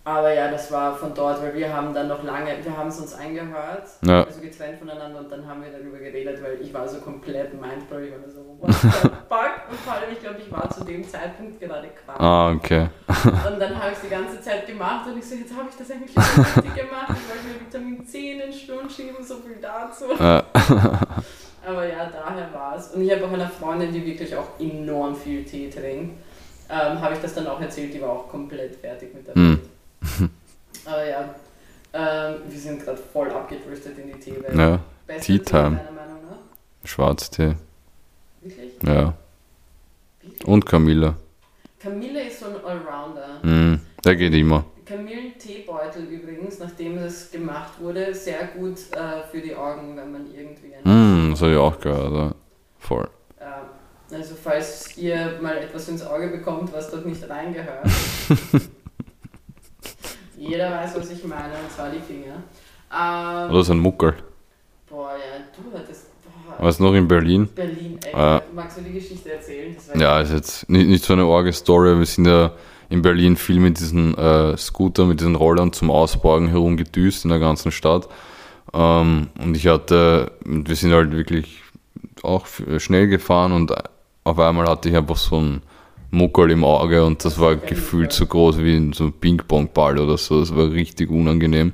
[SPEAKER 1] aber ja, das war von dort, weil wir haben dann noch lange, wir haben es uns angehört,
[SPEAKER 2] Ja.
[SPEAKER 1] also getrennt voneinander und dann haben wir darüber geredet, weil ich war so komplett mindblown, ich war so, what the (laughs) fuck? Und vor allem, ich glaube, ich war zu dem Zeitpunkt gerade krank.
[SPEAKER 2] Ah, okay. (laughs)
[SPEAKER 1] Und dann habe ich es die ganze Zeit gemacht und ich so, jetzt habe ich das eigentlich richtig (laughs) gemacht. Ich wollte mir Vitamin C in den Sturm schieben, so viel dazu.
[SPEAKER 2] Ja.
[SPEAKER 1] Aber ja, daher war es. Und ich habe auch einer Freundin, die wirklich auch enorm viel Tee trinkt, ähm, habe ich das dann auch erzählt, die war auch komplett fertig mit der
[SPEAKER 2] Hm.
[SPEAKER 1] Welt. (laughs) Aber ja, ähm, wir sind gerade voll abgedriftet in die Teewelt.
[SPEAKER 2] ja.
[SPEAKER 1] Beste
[SPEAKER 2] Tea Time. Schwarztee.
[SPEAKER 1] Wirklich?
[SPEAKER 2] Ja.
[SPEAKER 1] Wirklich?
[SPEAKER 2] Und Kamille.
[SPEAKER 1] Kamille ist so ein Allrounder.
[SPEAKER 2] Hm. Der geht immer.
[SPEAKER 1] Kamillenteebeutel übrigens, nachdem es gemacht wurde, sehr gut äh, für die Augen, wenn man irgendwie
[SPEAKER 2] Hm, das habe ich auch gehört. Ja. Voll.
[SPEAKER 1] Ähm, also falls ihr mal etwas ins Auge bekommt, was dort nicht reingehört. (laughs) Jeder weiß, was ich meine, und zwar die Finger. Ähm,
[SPEAKER 2] Oder so ein Muckel.
[SPEAKER 1] boah, ja, du hattest.
[SPEAKER 2] Was noch in Berlin?
[SPEAKER 1] Berlin, ey.
[SPEAKER 2] Äh.
[SPEAKER 1] Magst du die Geschichte erzählen?
[SPEAKER 2] Ja, ist jetzt nicht, nicht so eine arge Story. Wir sind ja in Berlin viel mit diesen äh, Scooter, mit diesen Rollern zum Ausborgen herumgedüst in der ganzen Stadt. Ähm, und ich hatte, wir sind halt wirklich auch schnell gefahren und auf einmal hatte ich einfach so einen Muckel im Auge und das war gefühlt so groß wie so ein Ping-Pong-Ball oder so. Das war richtig unangenehm.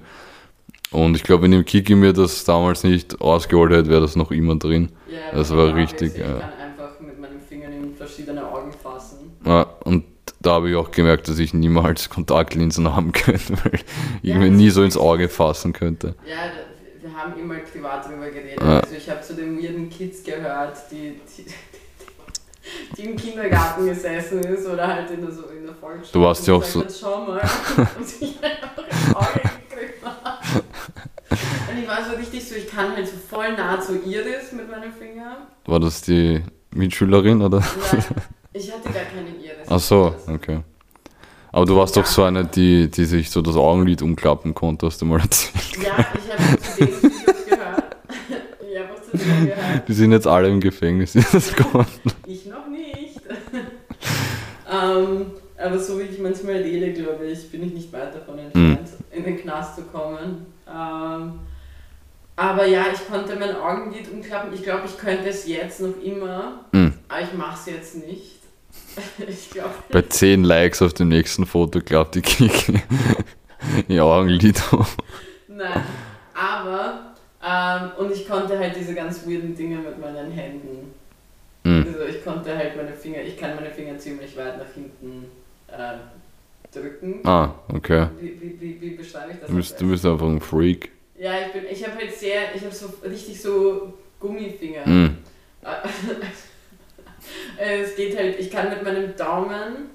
[SPEAKER 2] Und ich glaube, wenn im Kiki mir das damals nicht ausgeholt hätte, wäre das noch immer drin.
[SPEAKER 1] Ja,
[SPEAKER 2] Das war richtig,
[SPEAKER 1] ich kann einfach mit meinen Fingern in verschiedene Augen fassen.
[SPEAKER 2] Ja, und da habe ich auch gemerkt, dass ich niemals (laughs) Kontaktlinsen haben könnte, weil ich
[SPEAKER 1] Ja,
[SPEAKER 2] mir nie so ins. Auge fassen könnte.
[SPEAKER 1] Ja, wir haben immer privat drüber geredet.
[SPEAKER 2] Ja.
[SPEAKER 1] Also ich habe zu den weirden Kids gehört, die, die, die im Kindergarten gesessen ist oder halt in der, so in der Volksschule.
[SPEAKER 2] Du warst ja auch so-
[SPEAKER 1] Schau mal. (laughs) und sich einfach ins Auge gegriffen hat. Und ich war so richtig so, ich kann halt so voll nah zu Iris mit meinem Finger.
[SPEAKER 2] War das die Mitschülerin oder?
[SPEAKER 1] Nein, ich hatte gar keine Iris.
[SPEAKER 2] Ach so, okay. Aber du warst doch so eine, die, die sich so das Augenlid umklappen konnte, hast du mal erzählt.
[SPEAKER 1] Ja, ich habe zu den Videos gehört. Ich habe auch zu denen gehört.
[SPEAKER 2] Die sind jetzt alle im Gefängnis. (laughs)
[SPEAKER 1] Ich noch nicht. (laughs) ähm, aber so wie ich manchmal rede, glaube ich, bin ich nicht weit davon entfernt, in den Knast zu kommen. Ähm, aber ja, ich konnte mein Augenlid umklappen. Ich glaube, ich könnte es jetzt noch immer,
[SPEAKER 2] Hm.
[SPEAKER 1] aber ich mache es jetzt nicht. (laughs) ich glaube.
[SPEAKER 2] Bei 10 Likes auf dem nächsten Foto klappt die Kiki ihr Augenlid um.
[SPEAKER 1] Nein. Aber, ähm, und ich konnte halt diese ganz weirden Dinge mit meinen Händen.
[SPEAKER 2] Hm.
[SPEAKER 1] Also ich konnte halt meine Finger, ich kann meine Finger ziemlich weit nach hinten äh, drücken.
[SPEAKER 2] Ah, okay.
[SPEAKER 1] Wie, wie, wie, wie beschreibe ich das?
[SPEAKER 2] Du bist, du bist einfach ein Freak.
[SPEAKER 1] Ja, ich bin, ich habe halt sehr, ich habe so richtig so Gummifinger.
[SPEAKER 2] Hm. (laughs)
[SPEAKER 1] Äh, es geht halt, ich kann mit meinem Daumen,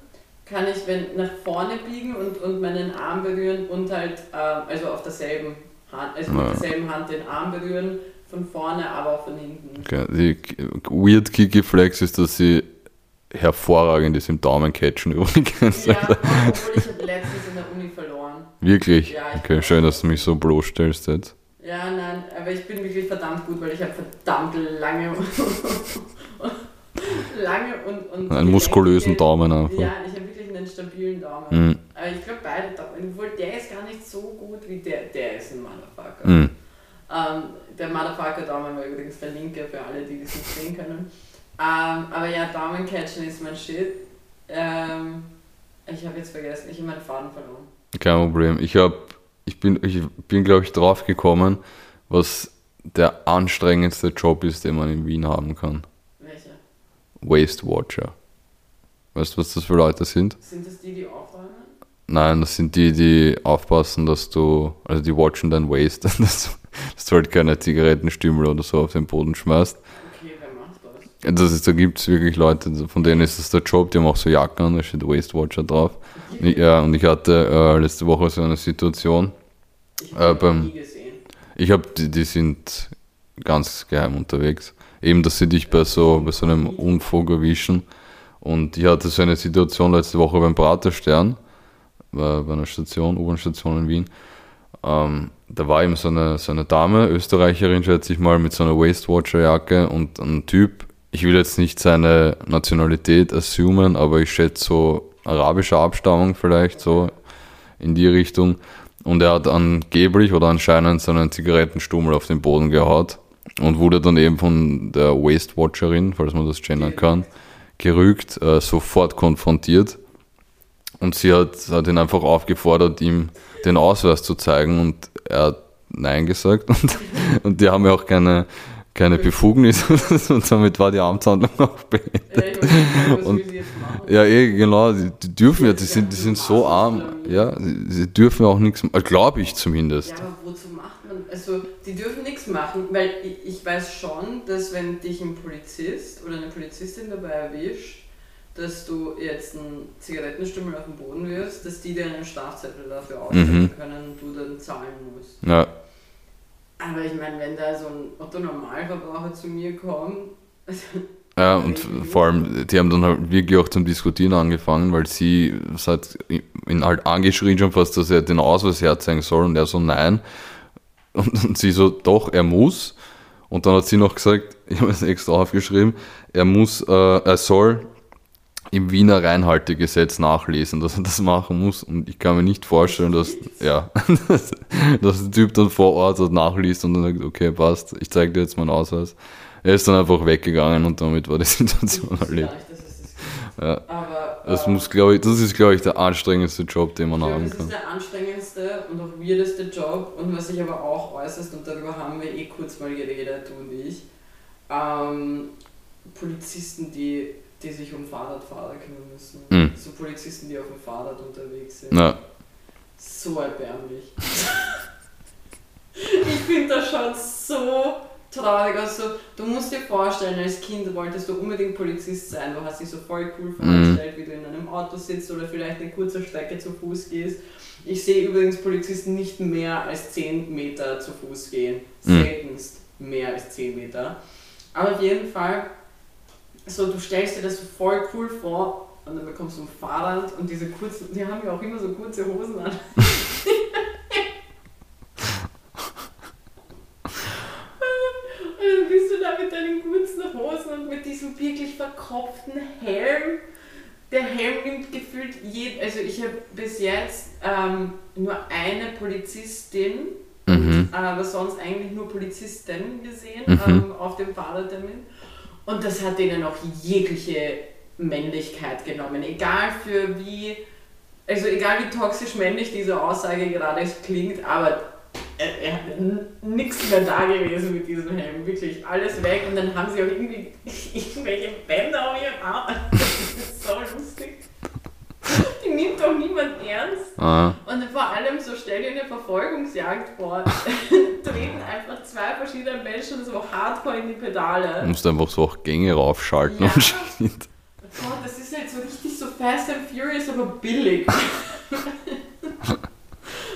[SPEAKER 1] kann ich wenn, nach vorne biegen und, und meinen Arm berühren und halt, äh, also auf derselben Hand, also mit derselben Hand den Arm berühren, von vorne, aber auch von hinten.
[SPEAKER 2] Okay. Die Weird Kiki Flex ist, dass sie hervorragend ist im Daumencatchen (laughs) übrigens.
[SPEAKER 1] Ja, obwohl ich habe letztens in der Uni verloren.
[SPEAKER 2] Wirklich?
[SPEAKER 1] Ja,
[SPEAKER 2] Okay, schön, dass du mich so bloßstellst jetzt.
[SPEAKER 1] Ja, nein, aber ich bin wirklich verdammt gut, weil ich habe verdammt lange (laughs) lange und, und
[SPEAKER 2] Einen muskulösen Daumen einfach.
[SPEAKER 1] Ja, ich habe einen stabilen Daumen.
[SPEAKER 2] Mhm.
[SPEAKER 1] Aber ich glaube beide Daumen, obwohl der ist gar nicht so gut wie der, der ist ein Motherfucker.
[SPEAKER 2] Mhm.
[SPEAKER 1] Ähm, der Motherfucker-Daumen war übrigens der linke für alle, die das nicht sehen können. Ähm, aber ja, Daumencatchen ist mein Shit. Ähm, ich habe jetzt vergessen, ich habe meinen Faden verloren.
[SPEAKER 2] Kein Problem. Ich hab, ich bin, ich bin glaube ich drauf gekommen, was der anstrengendste Job ist, den man in Wien haben kann.
[SPEAKER 1] Welche?
[SPEAKER 2] Waste Watcher. Weißt du, was das für Leute sind?
[SPEAKER 1] Sind das die, die aufräumen?
[SPEAKER 2] Nein, das sind die, die aufpassen, dass du, also die watchen dein Waste, (laughs) dass, du- dass du halt keine Zigarettenstümmel oder so auf den Boden schmeißt.
[SPEAKER 1] Okay, wer macht das?
[SPEAKER 2] Das ist, da gibt es wirklich Leute, von denen ist das der Job, die haben auch so Jacken an, da steht Waste Watcher drauf. Ich, ja, und ich hatte äh, letzte Woche so eine Situation,
[SPEAKER 1] Ich
[SPEAKER 2] Äh,
[SPEAKER 1] habe
[SPEAKER 2] beim-
[SPEAKER 1] nie gesehen.
[SPEAKER 2] ich habe, die, die sind ganz geheim unterwegs. Eben, dass sie dich bei so, bei so einem Unfug erwischen. Und ich hatte so eine Situation letzte Woche beim Praterstern, bei, einer Station, U-Bahn-Station in Wien. Ähm, da war eben so eine, so eine Dame, Österreicherin, schätze ich mal, mit so einer Waste-Watcher-Jacke und ein Typ, ich will jetzt nicht seine Nationalität assumen, aber ich schätze so arabischer Abstammung vielleicht so in die Richtung. Und er hat angeblich oder anscheinend seinen Zigarettenstummel auf den Boden gehaut und wurde dann eben von der Waste Watcherin, falls man das gendern kann, gerügt, äh, sofort konfrontiert. Und sie hat, hat ihn einfach aufgefordert, ihm den Ausweis zu zeigen und er hat Nein gesagt (laughs) und, und die haben ja auch keine, keine Befugnis (laughs) und damit war die Amtshandlung auch beendet. Ja, und, ja eh, genau, die, die dürfen ja, die sind, die sind so arm, ja, sie, dürfen auch nichts, glaube ich zumindest.
[SPEAKER 1] Ja, wozu also die dürfen nichts machen, weil ich, ich weiß schon, dass wenn dich ein Polizist oder eine Polizistin dabei erwischt, dass du jetzt einen Zigarettenstummel auf den Boden wirfst, dass die dir einen Strafzettel dafür ausstellen mhm. können und du dann zahlen musst.
[SPEAKER 2] Ja.
[SPEAKER 1] Aber ich meine, wenn da so ein Otto-Normalverbraucher zu mir kommt.
[SPEAKER 2] ja, und (laughs) vor allem, die haben dann halt wirklich auch zum Diskutieren angefangen, weil sie hat ihn halt angeschrien schon fast, dass er den Ausweis herzeigen soll und er so, nein. Und, und sie so, doch, er muss. Und dann hat sie noch gesagt, (laughs) ich habe es extra aufgeschrieben, er muss, äh, er soll im Wiener Reinhaltegesetz nachlesen, dass er das machen muss. Und ich kann mir nicht vorstellen, dass, ja, (laughs) dass, dass der Typ dann vor Ort das nachliest und dann sagt, okay, passt, ich zeige dir jetzt meinen Ausweis. Er ist dann einfach weggegangen und damit war die (laughs) Situation erledigt. Ja. Aber, das muss, glaube ich, das ist, glaube ich, der anstrengendste Job, den man haben
[SPEAKER 1] kann. Das ist der anstrengendste und auch weirdeste Job und was sich aber auch äußerst, und darüber haben wir eh kurz mal geredet, du und ich, ähm, Polizisten, die die sich um Fahrradfahrer kümmern müssen. Mhm. So Polizisten, die auf dem Fahrrad unterwegs sind. Ja. So erbärmlich. (laughs) ich finde das schon so traurig. Also, du musst dir vorstellen, als Kind wolltest du unbedingt Polizist sein. Du hast dich so voll cool vorgestellt, mhm. wie du in einem Auto sitzt oder vielleicht eine kurze Strecke zu Fuß gehst. Ich sehe übrigens Polizisten nicht mehr als 10 Meter zu Fuß gehen. Mhm. Seltenst mehr als 10 Meter. Aber auf jeden Fall so, du stellst dir das so voll cool vor und dann bekommst du ein Fahrrad und diese kurzen, die haben ja auch immer so kurze Hosen an. (laughs) und dann bist du da mit deinen kurzen Hosen und mit diesem wirklich verkopften Helm. Der Helm nimmt gefühlt jeden, also ich habe bis jetzt ähm, nur eine Polizistin, mhm. aber sonst eigentlich nur Polizisten gesehen mhm. ähm, auf dem Fahrradtermin. Und das hat denen auch jegliche Männlichkeit genommen. Egal für wie, also egal wie toxisch männlich diese Aussage gerade klingt, aber er, hat nichts mehr da gewesen mit diesem Helm. Wirklich alles weg. Und dann haben sie auch irgendwie (laughs) irgendwelche Bänder auf ihrem Arm. (laughs) Das ist so lustig. Die nimmt doch niemand ernst. Ah. Und vor allem so stell dir eine Verfolgungsjagd vor. (laughs) Treten einfach zwei verschiedene Menschen so hardcore in die Pedale.
[SPEAKER 2] Du musst einfach so auch Gänge raufschalten
[SPEAKER 1] ja. und shit. Oh, das ist halt so richtig so Fast and Furious, aber billig.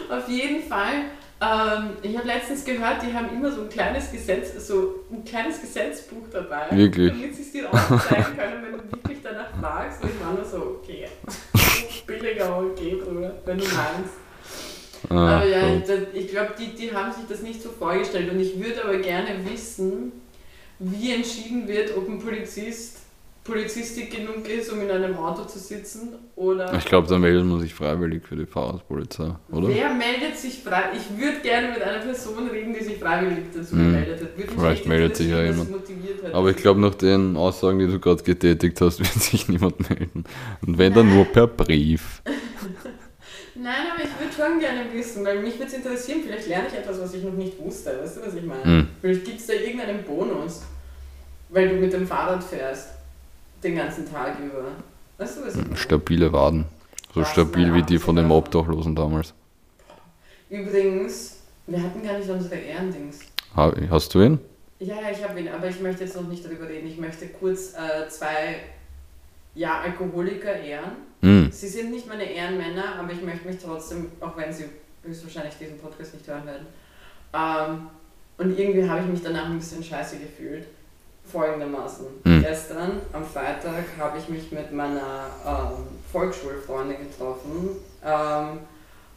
[SPEAKER 1] Auf jeden Fall. Ähm, ich habe letztens gehört, die haben immer so ein kleines Gesetz, so ein kleines Gesetzbuch dabei,
[SPEAKER 2] wirklich?
[SPEAKER 1] damit sie es dir aufzeigen können, wenn du wirklich danach fragst. Und ich war nur so, okay, (laughs) billiger okay, Bruder, wenn du meinst. Ah, aber ja, cool. ich glaube, die, die haben sich das nicht so vorgestellt und ich würde aber gerne wissen, wie entschieden wird, ob ein Polizist Polizistik genug ist, um in einem Auto zu sitzen oder...
[SPEAKER 2] Ich glaube, da meldet man sich freiwillig für die Fahrradpolizei, oder?
[SPEAKER 1] Wer meldet sich freiwillig? Ich würde gerne mit einer Person reden, die sich freiwillig dazu hm. gemeldet hat. Würde
[SPEAKER 2] Vielleicht meldet sich ja jemand. Aber ich glaube, nach den Aussagen, die du gerade getätigt hast, (laughs) wird sich niemand melden. Und wenn dann nur per Brief. (laughs)
[SPEAKER 1] Nein, aber ich würde schon gerne wissen, weil mich würde es interessieren, vielleicht lerne ich etwas, was ich noch nicht wusste. Weißt du, was ich meine? Hm. Vielleicht gibt es da irgendeinen Bonus, weil du mit dem Fahrrad fährst den ganzen Tag über. Weißt du, was ich?
[SPEAKER 2] Stabile Waden. So was stabil wie die von den Obdachlosen damals.
[SPEAKER 1] Übrigens, wir hatten gar nicht unsere Ehrendings.
[SPEAKER 2] Hast du ihn?
[SPEAKER 1] Ja, ja, ich habe ihn, aber ich möchte jetzt noch nicht darüber reden. Ich möchte kurz äh, zwei ja, Alkoholiker ehren. Mm. Sie sind nicht meine Ehrenmänner, aber ich möchte mich trotzdem, auch wenn sie höchstwahrscheinlich diesen Podcast nicht hören werden. Ähm, und irgendwie habe ich mich danach ein bisschen scheiße gefühlt folgendermaßen. Mhm. Gestern am Freitag habe ich mich mit meiner ähm, Volksschulfreundin getroffen, ähm,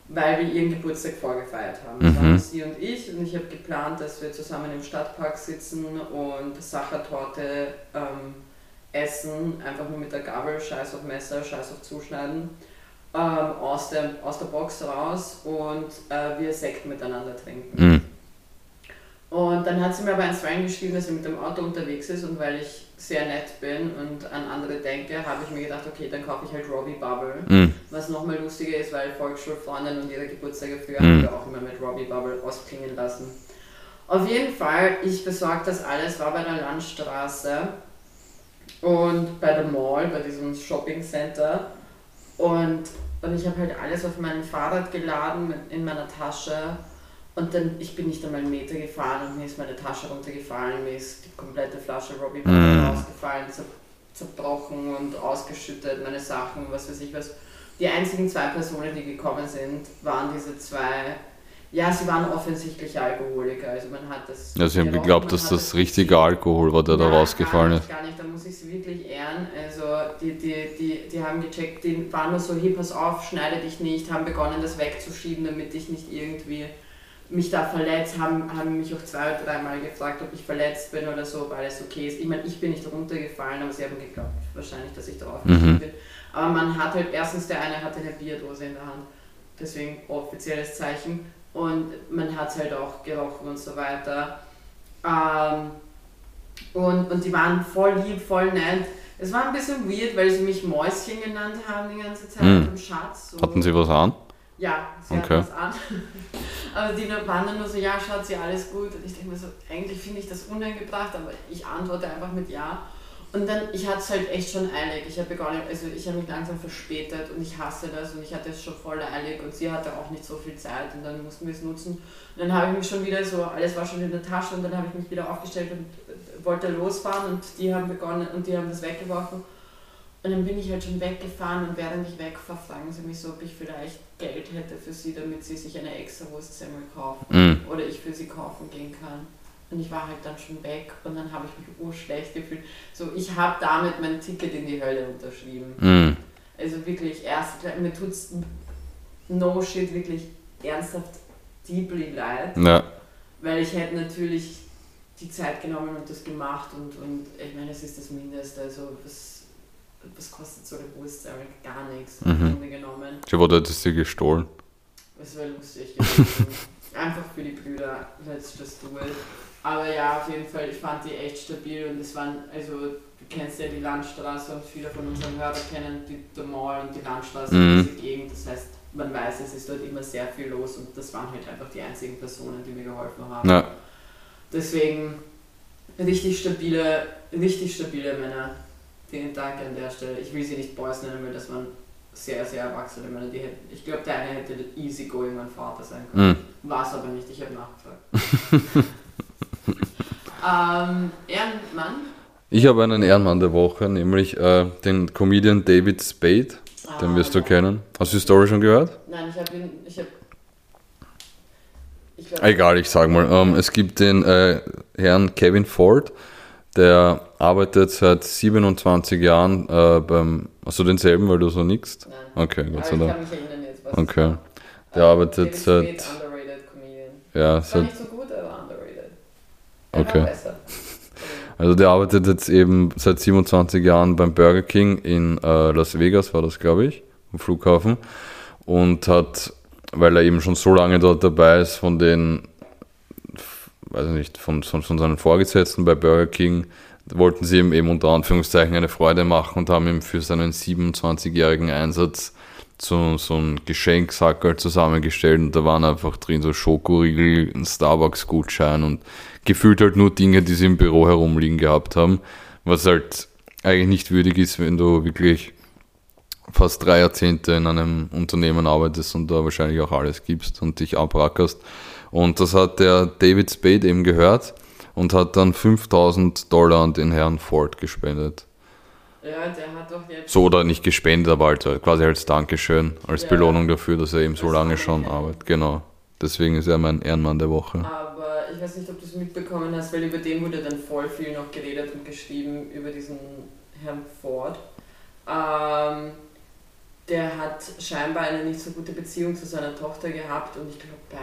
[SPEAKER 1] weil wir ihren Geburtstag vorgefeiert haben. Mhm. Das waren sie und ich und ich habe geplant, dass wir zusammen im Stadtpark sitzen und Sachertorte ähm, essen, einfach nur mit der Gabel, scheiß auf Messer, scheiß auf Zuschneiden. ähm, aus, der, aus der Box raus und äh, wir Sekt miteinander trinken.
[SPEAKER 2] Mhm.
[SPEAKER 1] Und dann hat sie mir aber eins reingeschrieben, dass sie mit dem Auto unterwegs ist und weil ich sehr nett bin und an andere denke, habe ich mir gedacht, okay, dann kaufe ich halt Robbie Bubble.
[SPEAKER 2] Mhm.
[SPEAKER 1] Was nochmal lustiger ist, weil Volksschulfreundinnen und ihre Geburtstage früher
[SPEAKER 2] Mhm.
[SPEAKER 1] haben wir auch immer mit Robbie Bubble ausklingen lassen. Auf jeden Fall, ich besorgt das alles, war bei der Landstraße und bei der Mall, bei diesem Shopping Center. Und, und ich habe halt alles auf mein Fahrrad geladen mit, in meiner Tasche. Und dann, ich bin nicht einmal einen Meter gefahren und mir ist meine Tasche runtergefallen, mir ist die komplette Flasche Robbie
[SPEAKER 2] Mhm.
[SPEAKER 1] rausgefallen, zer zerbrochen und ausgeschüttet, meine Sachen, was weiß ich was. Die einzigen zwei Personen, die gekommen sind, waren diese zwei. Ja, sie waren offensichtlich Alkoholiker. Also man hat das.
[SPEAKER 2] Ja, sie haben
[SPEAKER 1] gerochen,
[SPEAKER 2] geglaubt, dass
[SPEAKER 1] hat
[SPEAKER 2] das richtiger Alkohol war, der da
[SPEAKER 1] Nein,
[SPEAKER 2] rausgefallen
[SPEAKER 1] gar
[SPEAKER 2] ist.
[SPEAKER 1] Gar nicht, da muss ich sie wirklich ehren. Also die, die, die, die haben gecheckt, die waren nur so, hey, pass auf, schneide dich nicht, haben begonnen, das wegzuschieben, damit ich nicht irgendwie mich da verletzt, haben, haben mich auch zwei oder dreimal gefragt, ob ich verletzt bin oder so, ob alles okay ist. Ich meine, ich bin nicht runtergefallen, aber sie haben geglaubt wahrscheinlich, dass ich drauf
[SPEAKER 2] Mhm.
[SPEAKER 1] bin. Aber man hat halt, erstens der eine hatte eine Bierdose in der Hand, deswegen offizielles Zeichen. Und man hat es halt auch gerochen und so weiter. Ähm, und, und die waren voll lieb, voll nett. Es war ein bisschen weird, weil sie mich Mäuschen genannt haben die ganze Zeit
[SPEAKER 2] Mhm.
[SPEAKER 1] und Schatz. So.
[SPEAKER 2] Hatten sie was an?
[SPEAKER 1] Ja, sie
[SPEAKER 2] Okay.
[SPEAKER 1] hatten was an. (laughs) Aber die waren dann nur so, ja, Schatzi, alles gut. Und ich denke mir so, eigentlich finde ich das unangebracht, aber ich antworte einfach mit Ja. Und dann, ich hatte es halt echt schon eilig. Ich habe begonnen, also ich habe mich langsam verspätet und ich hasse das und ich hatte es schon voll eilig und sie hatte auch nicht so viel Zeit und dann mussten wir es nutzen. Und dann habe ich mich schon wieder so, alles war schon in der Tasche und dann habe ich mich wieder aufgestellt und wollte losfahren und die haben begonnen und die haben das weggeworfen. Und dann bin ich halt schon weggefahren und während ich wegfahre, fragen sie mich so, ob ich vielleicht Geld hätte für sie, damit sie sich eine extra Wurstsemmel kaufen
[SPEAKER 2] Mhm.
[SPEAKER 1] oder ich für sie kaufen gehen kann. Und ich war halt dann schon weg und dann habe ich mich urschlecht gefühlt. So, ich habe damit mein Ticket in die Hölle unterschrieben.
[SPEAKER 2] Mhm.
[SPEAKER 1] Also wirklich, erst, mir tut's no shit wirklich ernsthaft deeply leid,
[SPEAKER 2] Ja.
[SPEAKER 1] weil ich hätte natürlich die Zeit genommen und das gemacht und, und ich meine, es ist das Mindeste. Also, was, was kostet so eine Wurstsemmel? Gar nichts,
[SPEAKER 2] Mhm.
[SPEAKER 1] im Grunde genommen.
[SPEAKER 2] Ich wurde das dir gestohlen.
[SPEAKER 1] Es wäre lustig gewesen. Einfach für die Brüder, let's just do it. Aber ja, auf jeden Fall, ich fand die echt stabil und es waren, also du kennst ja die Landstraße und viele von unseren Hörern kennen die, die Mall und die Landstraße
[SPEAKER 2] Mhm.
[SPEAKER 1] und diese Gegend. Das heißt, man weiß, es ist dort immer sehr viel los und das waren halt einfach die einzigen Personen, die mir geholfen haben.
[SPEAKER 2] Ja.
[SPEAKER 1] Deswegen richtig stabile, richtig stabile Männer. Vielen Dank an der Stelle. Ich will sie nicht Boys nennen, weil das waren sehr, sehr erwachsene Männer. Die hätten, ich glaube, der eine hätte easy going mein Vater sein können.
[SPEAKER 2] Mhm.
[SPEAKER 1] War es aber nicht, ich habe nachgefragt. (laughs) ähm, Ehrenmann?
[SPEAKER 2] Ich habe einen Ehrenmann der Woche, nämlich äh, den Comedian David Spade. Den wirst du
[SPEAKER 1] Ah,
[SPEAKER 2] kennen. Hast du die Story schon gehört?
[SPEAKER 1] Nein, ich habe ihn, ich habe... Ich glaub,
[SPEAKER 2] Egal, ich sag mal. Ähm, es gibt den äh, Herrn Kevin Ford, der arbeitet seit 27 Jahren äh, beim. Hast du denselben, weil du so nickst?
[SPEAKER 1] Nein.
[SPEAKER 2] Okay, Gott
[SPEAKER 1] ich
[SPEAKER 2] sei
[SPEAKER 1] kann
[SPEAKER 2] Dank.
[SPEAKER 1] mich erinnern jetzt, was
[SPEAKER 2] Okay.
[SPEAKER 1] war.
[SPEAKER 2] Der
[SPEAKER 1] Ähm,
[SPEAKER 2] arbeitet seit-
[SPEAKER 1] Spade, underrated Comedian.
[SPEAKER 2] Ja,
[SPEAKER 1] War
[SPEAKER 2] seit,
[SPEAKER 1] nicht so gut, aber underrated. Er
[SPEAKER 2] Okay.
[SPEAKER 1] war (laughs)
[SPEAKER 2] also der arbeitet jetzt eben seit 27 Jahren beim Burger King in äh, Las Vegas, war das, glaube ich, am Flughafen. Und hat, weil er eben schon so lange dort dabei ist, von den, weiß ich nicht, von, von, von seinen Vorgesetzten bei Burger King, wollten sie ihm eben unter Anführungszeichen eine Freude machen und haben ihm für seinen 27-jährigen Einsatz so, so ein Geschenksackerl zusammengestellt und da waren einfach drin so Schokoriegel, ein Starbucks-Gutschein und gefühlt halt nur Dinge, die sie im Büro herumliegen gehabt haben, was halt eigentlich nicht würdig ist, wenn du wirklich fast drei Jahrzehnte in einem Unternehmen arbeitest und da wahrscheinlich auch alles gibst und dich abrackerst. Und das hat der David Spade eben gehört und hat dann 5000 Dollar an den Herrn Ford gespendet.
[SPEAKER 1] Ja, der hat doch jetzt.
[SPEAKER 2] So oder nicht gespendet, aber halt quasi als Dankeschön, als
[SPEAKER 1] Ja.
[SPEAKER 2] Belohnung dafür, dass er eben so lange schon arbeitet. Genau. Deswegen ist er mein Ehrenmann der Woche.
[SPEAKER 1] Aber ich weiß nicht, ob du es mitbekommen hast, weil über den wurde dann voll viel noch geredet und geschrieben, über diesen Herrn Ford. Ähm, der hat scheinbar eine nicht so gute Beziehung zu seiner Tochter gehabt und ich glaube, bei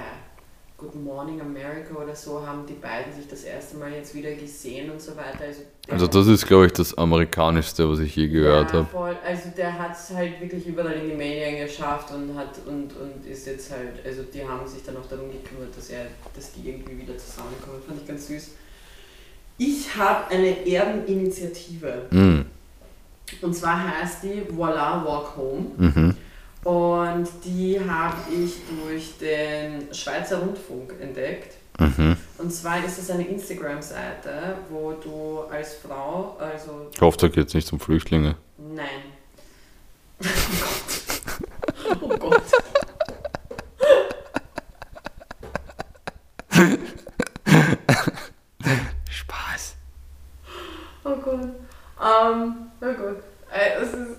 [SPEAKER 1] Good Morning America oder so haben die beiden sich das erste Mal jetzt wieder gesehen und so weiter. Also,
[SPEAKER 2] also das ist, glaube ich, das amerikanischste, was ich je gehört
[SPEAKER 1] ja,
[SPEAKER 2] habe.
[SPEAKER 1] Also der hat es halt wirklich überall in die Medien geschafft und hat und, und ist jetzt halt, also die haben sich dann auch darum gekümmert, dass er, dass die irgendwie wieder zusammenkommen. Fand ich ganz süß. Ich habe eine Erdeninitiative.
[SPEAKER 2] Mm.
[SPEAKER 1] Und zwar heißt die Voila Walk Home.
[SPEAKER 2] Mhm.
[SPEAKER 1] Und die habe ich durch den Schweizer Rundfunk entdeckt.
[SPEAKER 2] Mhm.
[SPEAKER 1] Und zwar ist es eine Instagram-Seite, wo du als Frau, also.
[SPEAKER 2] Ich hoffe, da geht es nicht um Flüchtlinge.
[SPEAKER 1] Nein. (laughs) Oh Gott. Oh Gott.
[SPEAKER 2] Spaß.
[SPEAKER 1] Oh Gott. Ähm, oh Gott. Äh, Es ist.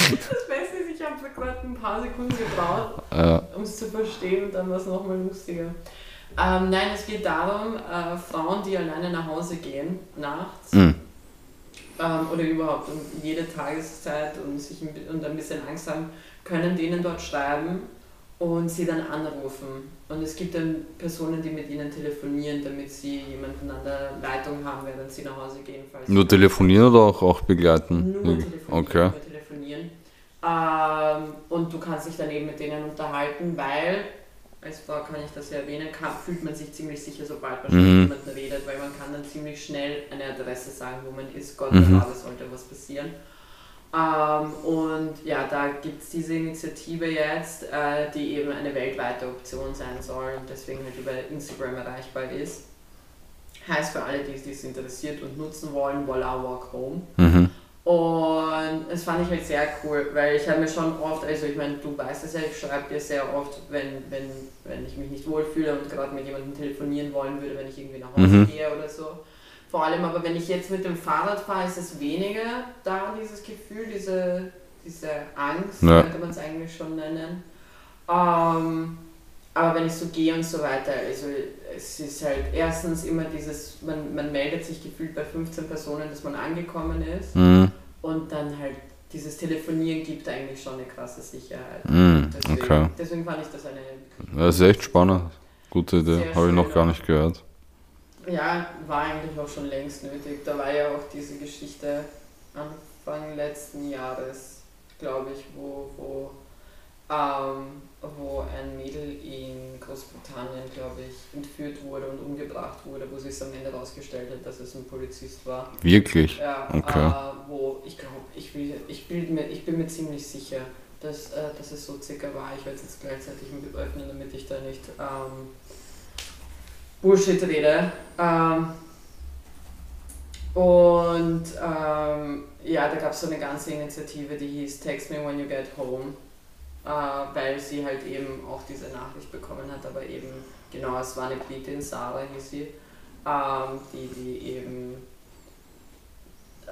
[SPEAKER 1] Das Beste ist, ich habe gerade ein paar Sekunden gebraucht,
[SPEAKER 2] Ja.
[SPEAKER 1] um es zu verstehen und dann war es nochmal lustiger. Ähm, nein, es geht darum, äh, Frauen, die alleine nach Hause gehen, nachts,
[SPEAKER 2] Mm.
[SPEAKER 1] ähm, oder überhaupt um jede Tageszeit und, sich ein, und ein bisschen Angst haben, können denen dort schreiben und sie dann anrufen. Und es gibt dann Personen, die mit ihnen telefonieren, damit sie jemanden an der Leitung haben, während sie nach Hause gehen.
[SPEAKER 2] Nur telefonieren oder auch, auch begleiten?
[SPEAKER 1] Nur telefonieren.
[SPEAKER 2] Okay.
[SPEAKER 1] Nur telefonieren. Ähm, und du kannst dich dann eben mit denen unterhalten, weil, als Frau kann ich das ja erwähnen, kann, fühlt man sich ziemlich sicher, sobald man
[SPEAKER 2] Mhm.
[SPEAKER 1] mit jemandem redet, weil man kann dann ziemlich schnell eine Adresse sagen, wo man ist. Gott
[SPEAKER 2] Mhm.
[SPEAKER 1] bewahre, sollte was passieren. Ähm, und ja, da gibt es diese Initiative jetzt, äh, die eben eine weltweite Option sein soll und deswegen halt über Instagram erreichbar ist. Heißt für alle, die es interessiert und nutzen wollen, Voila Walk Home.
[SPEAKER 2] Mhm.
[SPEAKER 1] Und das fand ich halt sehr cool, weil ich habe mir schon oft, also ich meine, du weißt es ja, ich schreibe dir sehr oft, wenn, wenn, wenn ich mich nicht wohlfühle und gerade mit jemandem telefonieren wollen würde, wenn ich irgendwie nach Hause
[SPEAKER 2] Mhm.
[SPEAKER 1] gehe oder so. Vor allem aber, wenn ich jetzt mit dem Fahrrad fahre, ist es weniger da, dieses Gefühl, diese, diese Angst,
[SPEAKER 2] Ja.
[SPEAKER 1] könnte man es eigentlich schon nennen. Ähm, aber wenn ich so gehe und so weiter, also es ist halt erstens immer dieses, man, man meldet sich gefühlt bei 15 Personen, dass man angekommen ist.
[SPEAKER 2] Mhm.
[SPEAKER 1] Und dann halt dieses Telefonieren gibt eigentlich schon eine krasse Sicherheit.
[SPEAKER 2] Mhm.
[SPEAKER 1] Deswegen,
[SPEAKER 2] Okay.
[SPEAKER 1] deswegen fand ich das eine.
[SPEAKER 2] Das ist echt spannend. Gute Idee. Habe ich noch gar nicht gehört.
[SPEAKER 1] Ja, war eigentlich auch schon längst nötig. Da war ja auch diese Geschichte Anfang letzten Jahres, glaube ich, wo, wo, ähm, wo ein Mädel in Großbritannien, glaube ich, entführt wurde und umgebracht wurde, wo sich am Ende herausgestellt hat, dass es ein Polizist war.
[SPEAKER 2] Wirklich?
[SPEAKER 1] Ja,
[SPEAKER 2] Okay.
[SPEAKER 1] äh, wo ich glaube, ich, will, ich, bild mir, ich bin mir ziemlich sicher, dass, äh, dass es so circa war. Ich werde es jetzt gleichzeitig mit öffnen, damit ich da nicht ähm, Bullshit rede. Ähm, und ähm, ja, da gab es so eine ganze Initiative, die hieß Text Me When You Get Home, äh, weil sie halt eben auch diese Nachricht bekommen hat, aber eben, genau, es war eine Britin, Sarah hieß sie, ähm, die, die eben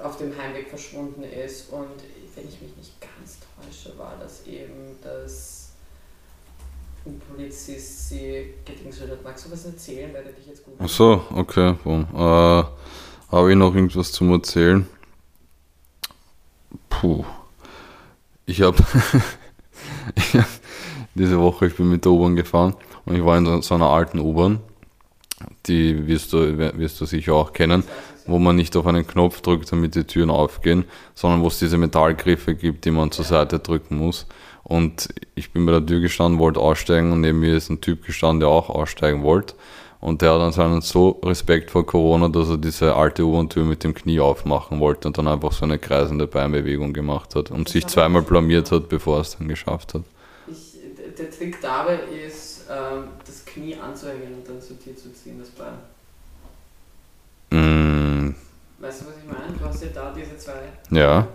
[SPEAKER 1] auf dem Heimweg verschwunden ist. Und wenn ich mich nicht ganz täusche, war das eben, dass ein Polizist sie gedingselt hat. Magst du was erzählen, weil dich jetzt gut
[SPEAKER 2] Ach so, okay. Boom. Äh, Habe ich noch irgendwas zum Erzählen? Puh. Ich habe (laughs) diese Woche, ich bin mit der U-Bahn gefahren und ich war in so einer alten U-Bahn, die wirst du, wirst du sicher auch kennen, wo man nicht auf einen Knopf drückt, damit die Türen aufgehen, sondern wo es diese Metallgriffe gibt, die man zur Seite drücken muss. Und ich bin bei der Tür gestanden, wollte aussteigen und neben mir ist ein Typ gestanden, der auch aussteigen wollte. Und der hat anscheinend so Respekt vor Corona, dass er diese alte U-Bahn-Tür mit dem Knie aufmachen wollte und dann einfach so eine kreisende Beinbewegung gemacht hat und
[SPEAKER 1] Das
[SPEAKER 2] sich zweimal blamiert hat, bevor er es dann geschafft hat.
[SPEAKER 1] Ich, der Trick dabei ist, ähm, das Knie anzuhängen und dann zu dir zu ziehen, das Bein.
[SPEAKER 2] Mm,
[SPEAKER 1] Weißt du, was ich meine? Du hast ja da diese zwei.
[SPEAKER 2] ja,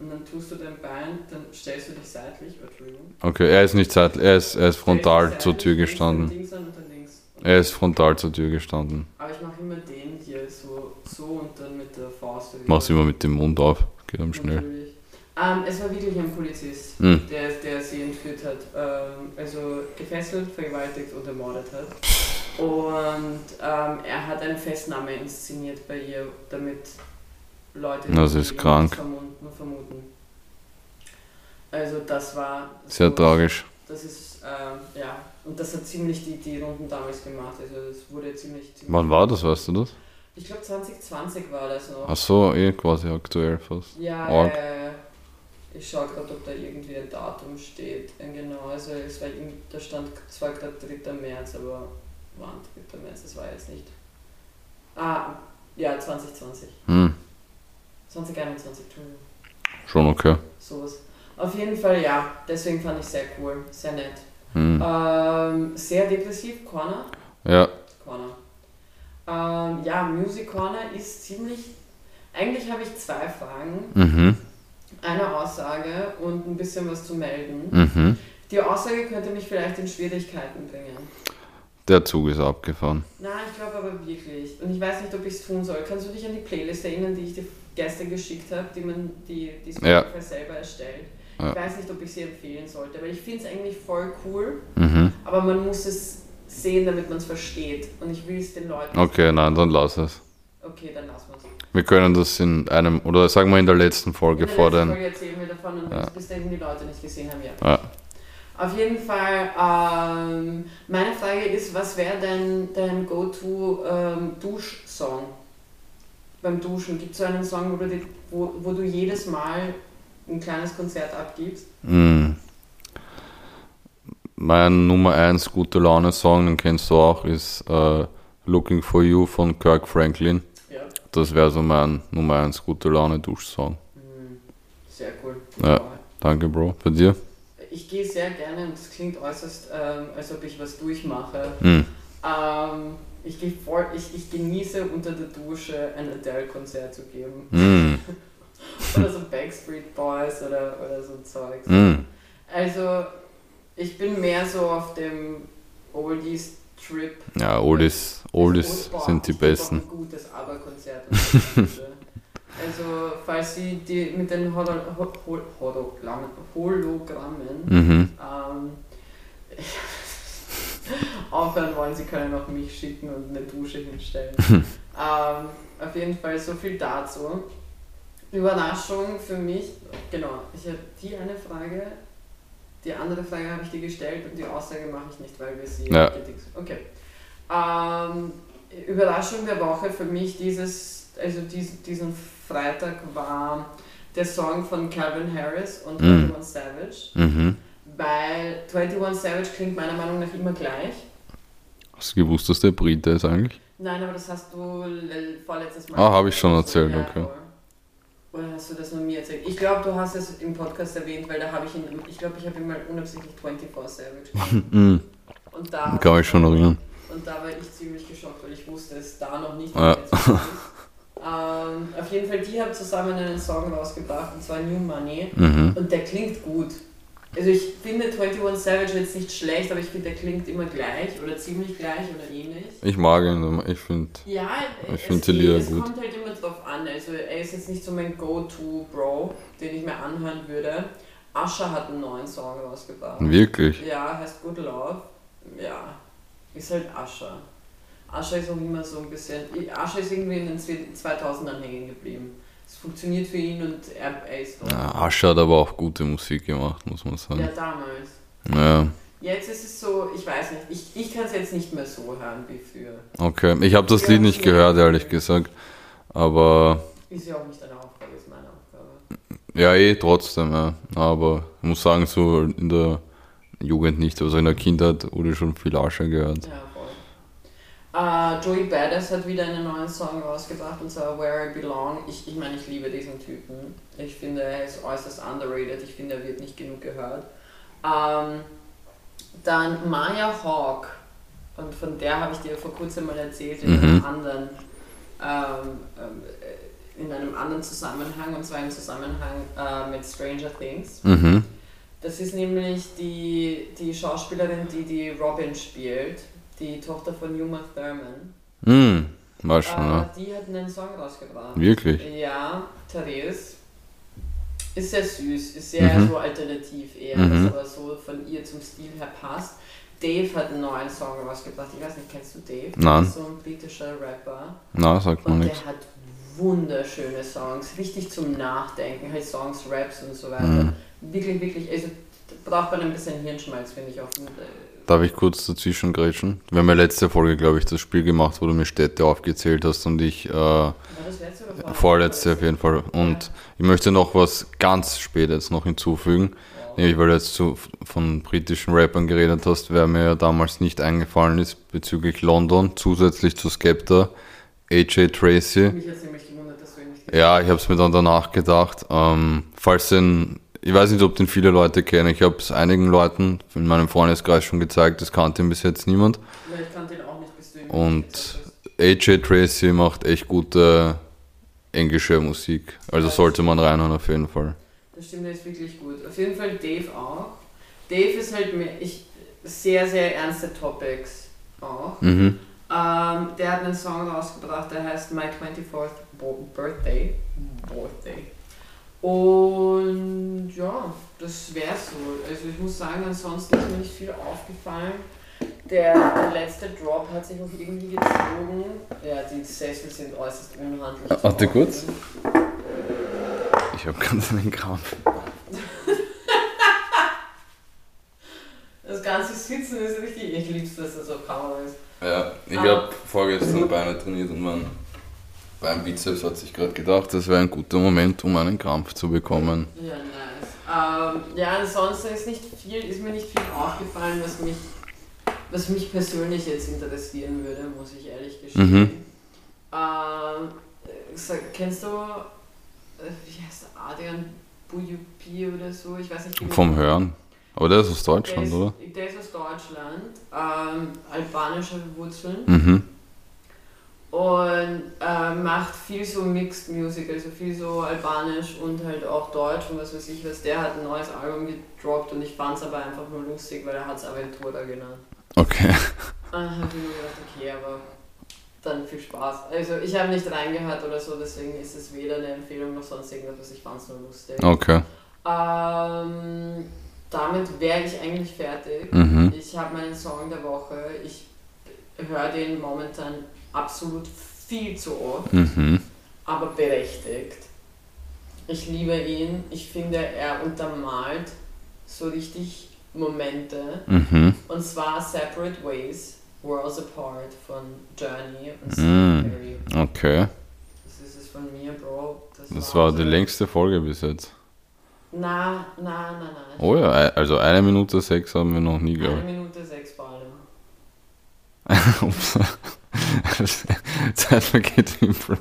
[SPEAKER 1] Und dann tust du dein Bein, dann stellst du dich seitlich, Entschuldigung.
[SPEAKER 2] okay, er ist nicht seitlich, er ist, er ist frontal zur Tür gestanden. Er ist frontal zur Tür gestanden.
[SPEAKER 1] Aber ich mache immer den hier so, so und dann mit der Faust.
[SPEAKER 2] Mach's immer mit dem Mund auf, geht am schnell.
[SPEAKER 1] Ähm, es war wirklich ein Polizist,
[SPEAKER 2] Hm.
[SPEAKER 1] der, der sie entführt hat. Ähm, also gefesselt, vergewaltigt und ermordet hat. Und ähm, er hat eine Festnahme inszeniert bei ihr, damit Leute
[SPEAKER 2] Das ist krank.
[SPEAKER 1] vermuten, vermuten. Also das war
[SPEAKER 2] Sehr
[SPEAKER 1] so-
[SPEAKER 2] tragisch.
[SPEAKER 1] Das ist, äh, ja, und das hat ziemlich die, die Runden damals gemacht. Also es wurde ziemlich, ziemlich.
[SPEAKER 2] Wann war das, weißt du das?
[SPEAKER 1] Ich glaube 2020 war das noch.
[SPEAKER 2] Ach so, eh quasi aktuell fast.
[SPEAKER 1] Ja,
[SPEAKER 2] Org.
[SPEAKER 1] äh, ich schaue gerade, ob da irgendwie ein Datum steht. Genau, also es war, da stand zwar gerade 3. März, aber wann 3. März, das war jetzt nicht. Ah, ja, 2020.
[SPEAKER 2] Hm,
[SPEAKER 1] 2021, Entschuldigung.
[SPEAKER 2] schon okay.
[SPEAKER 1] Sowas. Auf jeden Fall ja, deswegen fand ich sehr cool, sehr nett.
[SPEAKER 2] Hm.
[SPEAKER 1] Ähm, sehr depressiv, Corner.
[SPEAKER 2] Ja,
[SPEAKER 1] Corner. Ähm, ja, Music Corner ist ziemlich. Eigentlich habe ich zwei Fragen.
[SPEAKER 2] mhm,
[SPEAKER 1] Eine Aussage und ein bisschen was zu melden.
[SPEAKER 2] mhm.
[SPEAKER 1] Die Aussage könnte mich vielleicht in Schwierigkeiten bringen.
[SPEAKER 2] Der Zug ist abgefahren.
[SPEAKER 1] Nein, ich glaube aber wirklich. Und ich weiß nicht, ob ich es tun soll. Kannst du dich an die Playlist erinnern, die ich dir gestern geschickt habe, die man die, die Spotify
[SPEAKER 2] Ja.
[SPEAKER 1] selber erstellt?
[SPEAKER 2] Ja.
[SPEAKER 1] Ich weiß nicht, ob ich sie empfehlen sollte, weil ich finde es eigentlich voll cool,
[SPEAKER 2] Mhm.
[SPEAKER 1] aber man muss es sehen, damit man es versteht. Und ich will es den Leuten.
[SPEAKER 2] Okay, nein, dann lass es.
[SPEAKER 1] Okay, dann lassen wir es.
[SPEAKER 2] Wir können das in einem, oder sagen wir in der letzten Folge
[SPEAKER 1] In der
[SPEAKER 2] vor
[SPEAKER 1] letzten
[SPEAKER 2] den.
[SPEAKER 1] Folge erzählen wir davon und
[SPEAKER 2] Ja.
[SPEAKER 1] bis dahin die Leute nicht gesehen haben, ja.
[SPEAKER 2] Ja.
[SPEAKER 1] Auf jeden Fall, ähm, meine Frage ist, was wäre dein, dein Go-To-Dusch-Song? Beim Duschen, gibt es so einen Song, wo du, die, wo, wo du jedes Mal ein kleines Konzert abgibst?
[SPEAKER 2] Mm. Mein Nummer 1 gute Laune Song, den kennst du auch, ist äh, Looking for You von Kirk Franklin.
[SPEAKER 1] Ja.
[SPEAKER 2] Das wäre so mein Nummer 1 gute Laune Duschsong.
[SPEAKER 1] Mhm. Sehr cool.
[SPEAKER 2] Ja. Danke, Bro. Bei dir?
[SPEAKER 1] Ich gehe sehr gerne und es klingt äußerst, ähm, als ob ich was durchmache.
[SPEAKER 2] Mm.
[SPEAKER 1] Ähm, ich, voll, ich, ich genieße unter der Dusche ein Adele-Konzert zu geben.
[SPEAKER 2] Mm. (laughs)
[SPEAKER 1] oder so Backstreet Boys oder, oder so Zeugs.
[SPEAKER 2] Mm.
[SPEAKER 1] Also, ich bin mehr so auf dem Oldies-Trip.
[SPEAKER 2] Ja, Oldies, Oldies
[SPEAKER 1] Boah,
[SPEAKER 2] sind die besten.
[SPEAKER 1] ein gutes Dusche. (laughs) also, falls Sie die mit den Holo Ho Hol Hologrammen, Hologrammen
[SPEAKER 2] Mhm.
[SPEAKER 1] ähm, (laughs) aufhören wollen, Sie können auch mich schicken und eine Dusche hinstellen. (laughs) ähm, auf jeden Fall so viel dazu. Überraschung für mich, genau, ich habe die eine Frage, die andere Frage habe ich dir gestellt und die Aussage mache ich nicht, weil wir sie
[SPEAKER 2] Ja.
[SPEAKER 1] Okay. Ähm, Überraschung der Woche für mich dieses, also dies, diesen Freitag war der Song von Calvin Harris und
[SPEAKER 2] Mhm.
[SPEAKER 1] 21 Savage,
[SPEAKER 2] Mhm.
[SPEAKER 1] weil 21 Savage klingt meiner Meinung nach immer gleich.
[SPEAKER 2] Hast du gewusst, dass der Brite ist eigentlich?
[SPEAKER 1] Nein, aber das hast du vorletztes Mal.
[SPEAKER 2] Ah, habe ich schon erzählt, okay.
[SPEAKER 1] voll. Oder hast du das nur mir erzählt? Ich glaube, du hast es im Podcast erwähnt, weil da habe ich ihn, ich glaube, ich habe ihn mal unabsichtlich 24 Savage. (laughs)
[SPEAKER 2] Mhm.
[SPEAKER 1] Und da
[SPEAKER 2] Kann mich schon erinnern.
[SPEAKER 1] Und da war ich ziemlich geschockt, weil ich wusste es da noch nicht.
[SPEAKER 2] Ja.
[SPEAKER 1] ähm, auf jeden Fall, die haben zusammen einen Song rausgebracht, und zwar New Money.
[SPEAKER 2] Mhm.
[SPEAKER 1] Und der klingt gut. Also ich finde 21 Savage jetzt nicht schlecht, aber ich finde, der klingt immer gleich oder ziemlich gleich oder ähnlich.
[SPEAKER 2] Ich mag ihn, ich finde.
[SPEAKER 1] Ja,
[SPEAKER 2] Ich
[SPEAKER 1] es
[SPEAKER 2] find die Lieder
[SPEAKER 1] es
[SPEAKER 2] gut.
[SPEAKER 1] kommt halt immer drauf an. Also er ist jetzt nicht so mein Go-To-Bro, den ich mir anhören würde. Asha hat einen neuen Song rausgebracht.
[SPEAKER 2] Wirklich.
[SPEAKER 1] Ja, heißt Good Love. Ja, ist halt Asha. Asha ist auch immer so ein bisschen. Asha ist irgendwie in den 2000ern hängen geblieben. Es funktioniert für ihn und er, er ist dort.
[SPEAKER 2] Ja, Asche hat aber auch gute Musik gemacht, muss man
[SPEAKER 1] Ja,
[SPEAKER 2] sagen.
[SPEAKER 1] damals.
[SPEAKER 2] Ja,
[SPEAKER 1] Jetzt ist es so, ich weiß nicht, ich, ich kann es jetzt nicht mehr so hören wie früher.
[SPEAKER 2] okay. Ich habe das Lied nicht gehört, ehrlich gesagt. Aber
[SPEAKER 1] Ist ja auch nicht deine Aufgabe, ist meine Aufgabe.
[SPEAKER 2] ja, eh trotzdem, ja. Aber ich muss sagen, so in der Jugend nicht, also in der Kindheit wurde schon viel Asche gehört.
[SPEAKER 1] Ja, Äh, Joey Badass hat wieder einen neuen Song rausgebracht und zwar Where I Belong. Ich, ich meine, ich liebe diesen Typen. Ich finde, er ist äußerst underrated. Ich finde, er wird nicht genug gehört. Ähm, dann Maya Hawk. Und von der habe ich dir vor kurzem mal erzählt in
[SPEAKER 2] Mhm.
[SPEAKER 1] einem anderen ähm, ähm, äh, in einem anderen Zusammenhang und zwar im Zusammenhang äh, mit Stranger Things.
[SPEAKER 2] Mhm.
[SPEAKER 1] Das ist nämlich die, die Schauspielerin, die die Robin spielt, die Tochter von Uma Thurman.
[SPEAKER 2] Hm, war schon,
[SPEAKER 1] Äh,
[SPEAKER 2] ja.
[SPEAKER 1] die hat einen Song rausgebracht.
[SPEAKER 2] Wirklich?
[SPEAKER 1] Ja, Therese. Ist sehr süß, ist sehr
[SPEAKER 2] Mhm.
[SPEAKER 1] so alternativ eher,
[SPEAKER 2] Mhm.
[SPEAKER 1] was aber so von ihr zum Stil her passt. Dave hat einen neuen Song rausgebracht. Ich weiß nicht, kennst du Dave?
[SPEAKER 2] Nein.
[SPEAKER 1] Das ist so ein britischer Rapper.
[SPEAKER 2] Na, sagt man
[SPEAKER 1] Und
[SPEAKER 2] nichts.
[SPEAKER 1] der hat wunderschöne Songs, richtig zum Nachdenken, halt Songs, Raps und so weiter.
[SPEAKER 2] Mhm.
[SPEAKER 1] Wirklich, wirklich, also braucht man ein bisschen Hirnschmalz, finde ich. Auf dem, äh,
[SPEAKER 2] Darf ich kurz dazwischen grätschen? Wir haben ja letzte Folge, glaube ich, das Spiel gemacht, wo du mir Städte aufgezählt hast und ich äh,
[SPEAKER 1] oder vorletzte?
[SPEAKER 2] vorletzte auf jeden Fall. Und ich möchte noch was ganz spät jetzt noch hinzufügen.
[SPEAKER 1] Ja.
[SPEAKER 2] Nämlich, weil du jetzt zu, von britischen Rappern geredet hast, wer mir ja damals nicht eingefallen ist bezüglich London, zusätzlich zu Skepta, AJ Tracy.
[SPEAKER 1] Mich hat es nämlich gewundert, dass du ihn nicht
[SPEAKER 2] Ja, ich habe es mir dann danach gedacht. Ähm, falls den, ich weiß nicht, ob den viele Leute kennen. Ich habe es einigen Leuten in meinem Freundeskreis schon gezeigt. Das kannte ihn bis jetzt niemand.
[SPEAKER 1] Ja, ich kannte ihn auch nicht, bis du ihn
[SPEAKER 2] Und-. AJ Tracy macht echt gute englische Musik. Also sollte man reinhören auf jeden Fall.
[SPEAKER 1] Das stimmt, der ist wirklich gut. Auf jeden Fall Dave auch. Dave ist halt mehr, ich, sehr, sehr ernste Topics auch.
[SPEAKER 2] Mhm.
[SPEAKER 1] Ähm, der hat einen Song rausgebracht, der heißt My 24th Bo Birthday. Birthday. Und ja, das wär's so. Also ich muss sagen, ansonsten ist mir nicht viel aufgefallen. Der, der letzte Drop hat sich auch irgendwie gezogen. Ja, die Sessel sind äußerst unhandlich.
[SPEAKER 2] Warte kurz. Ich habe ganz einen Krampf.
[SPEAKER 1] Das ganze Sitzen ist richtig. Ich lieb's, dass das auf Kamera ist.
[SPEAKER 2] Ja, ich
[SPEAKER 1] Ah.
[SPEAKER 2] habe vorgestern Beine trainiert und mein Beinbizeps hat sich gerade gedacht, das wäre ein guter Moment, um einen Krampf zu bekommen.
[SPEAKER 1] Ja, nice. Ähm, ja, ansonsten ist, nicht viel, ist mir nicht viel aufgefallen, was mich, was mich persönlich jetzt interessieren würde, muss ich ehrlich gestehen.
[SPEAKER 2] Mhm.
[SPEAKER 1] Ähm, äh, kennst du, äh, wie heißt der, Adrian Bujupi oder so? Ich weiß nicht,
[SPEAKER 2] Vom Hören. Aber der ist aus
[SPEAKER 1] der
[SPEAKER 2] Deutschland,
[SPEAKER 1] ist,
[SPEAKER 2] oder?
[SPEAKER 1] Der ist aus Deutschland, ähm, albanische Wurzeln.
[SPEAKER 2] Mhm.
[SPEAKER 1] Und äh, macht viel so Mixed Music, also viel so albanisch und halt auch deutsch und was weiß ich was. Der hat ein neues Album gedroppt und ich fand es aber einfach nur lustig, weil er hat es Aventura genannt.
[SPEAKER 2] Okay.
[SPEAKER 1] Dann habe ich mir gedacht, okay, aber dann viel Spaß. Also ich habe nicht reingehört oder so, deswegen ist es weder eine Empfehlung noch sonst irgendwas, ich fand es nur lustig.
[SPEAKER 2] Okay.
[SPEAKER 1] Ähm, damit wäre ich eigentlich fertig.
[SPEAKER 2] Mhm.
[SPEAKER 1] Ich habe meinen Song der Woche. Ich höre den momentan absolut viel zu oft,
[SPEAKER 2] Mhm.
[SPEAKER 1] aber berechtigt. Ich liebe ihn. Ich finde, er untermalt so richtig Momente.
[SPEAKER 2] Mhm.
[SPEAKER 1] Und zwar Separate Ways, Worlds Apart von Journey und Perry.
[SPEAKER 2] Okay.
[SPEAKER 1] Das ist es von mir, Bro.
[SPEAKER 2] Das war die
[SPEAKER 1] so-
[SPEAKER 2] längste Folge bis jetzt.
[SPEAKER 1] Na, na, na, na.
[SPEAKER 2] Oh ja, ei- also eine Minute sechs haben wir noch nie,
[SPEAKER 1] Eine
[SPEAKER 2] glaube
[SPEAKER 1] Minute sechs vor allem. (laughs)
[SPEAKER 2] Ups. Zeit vergeht im Flug.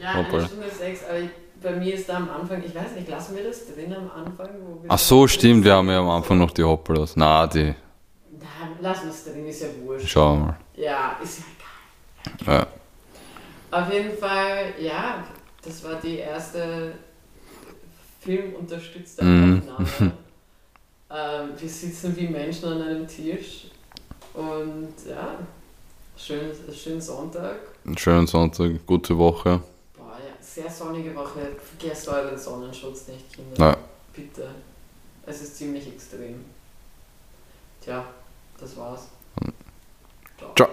[SPEAKER 1] Ja,
[SPEAKER 2] Hoppala.
[SPEAKER 1] eine Stunde sechs, aber ich, bei mir ist da am Anfang, ich weiß nicht, lassen wir das drin am Anfang? Wo wir
[SPEAKER 2] Ach so, stimmt, wir haben ja am Anfang noch die Hoppelas. Na, die.
[SPEAKER 1] Nein, lassen wir es drin, ist ja wurscht.
[SPEAKER 2] Schauen wir mal.
[SPEAKER 1] Ja, ist ja egal.
[SPEAKER 2] Ja.
[SPEAKER 1] Auf jeden Fall, ja, das war die erste filmunterstützte
[SPEAKER 2] Mhm.
[SPEAKER 1] Aufnahme. (laughs) ähm, wir sitzen wie Menschen an einem Tisch und ja, schön, schönen Sonntag.
[SPEAKER 2] Einen schönen Sonntag, gute Woche.
[SPEAKER 1] Boah, ja, sehr sonnige Woche. Vergesst euren Sonnenschutz nicht, Kinder.
[SPEAKER 2] Na,
[SPEAKER 1] Bitte. Es ist ziemlich extrem. Tja, das war's. Ciao.
[SPEAKER 2] ciao.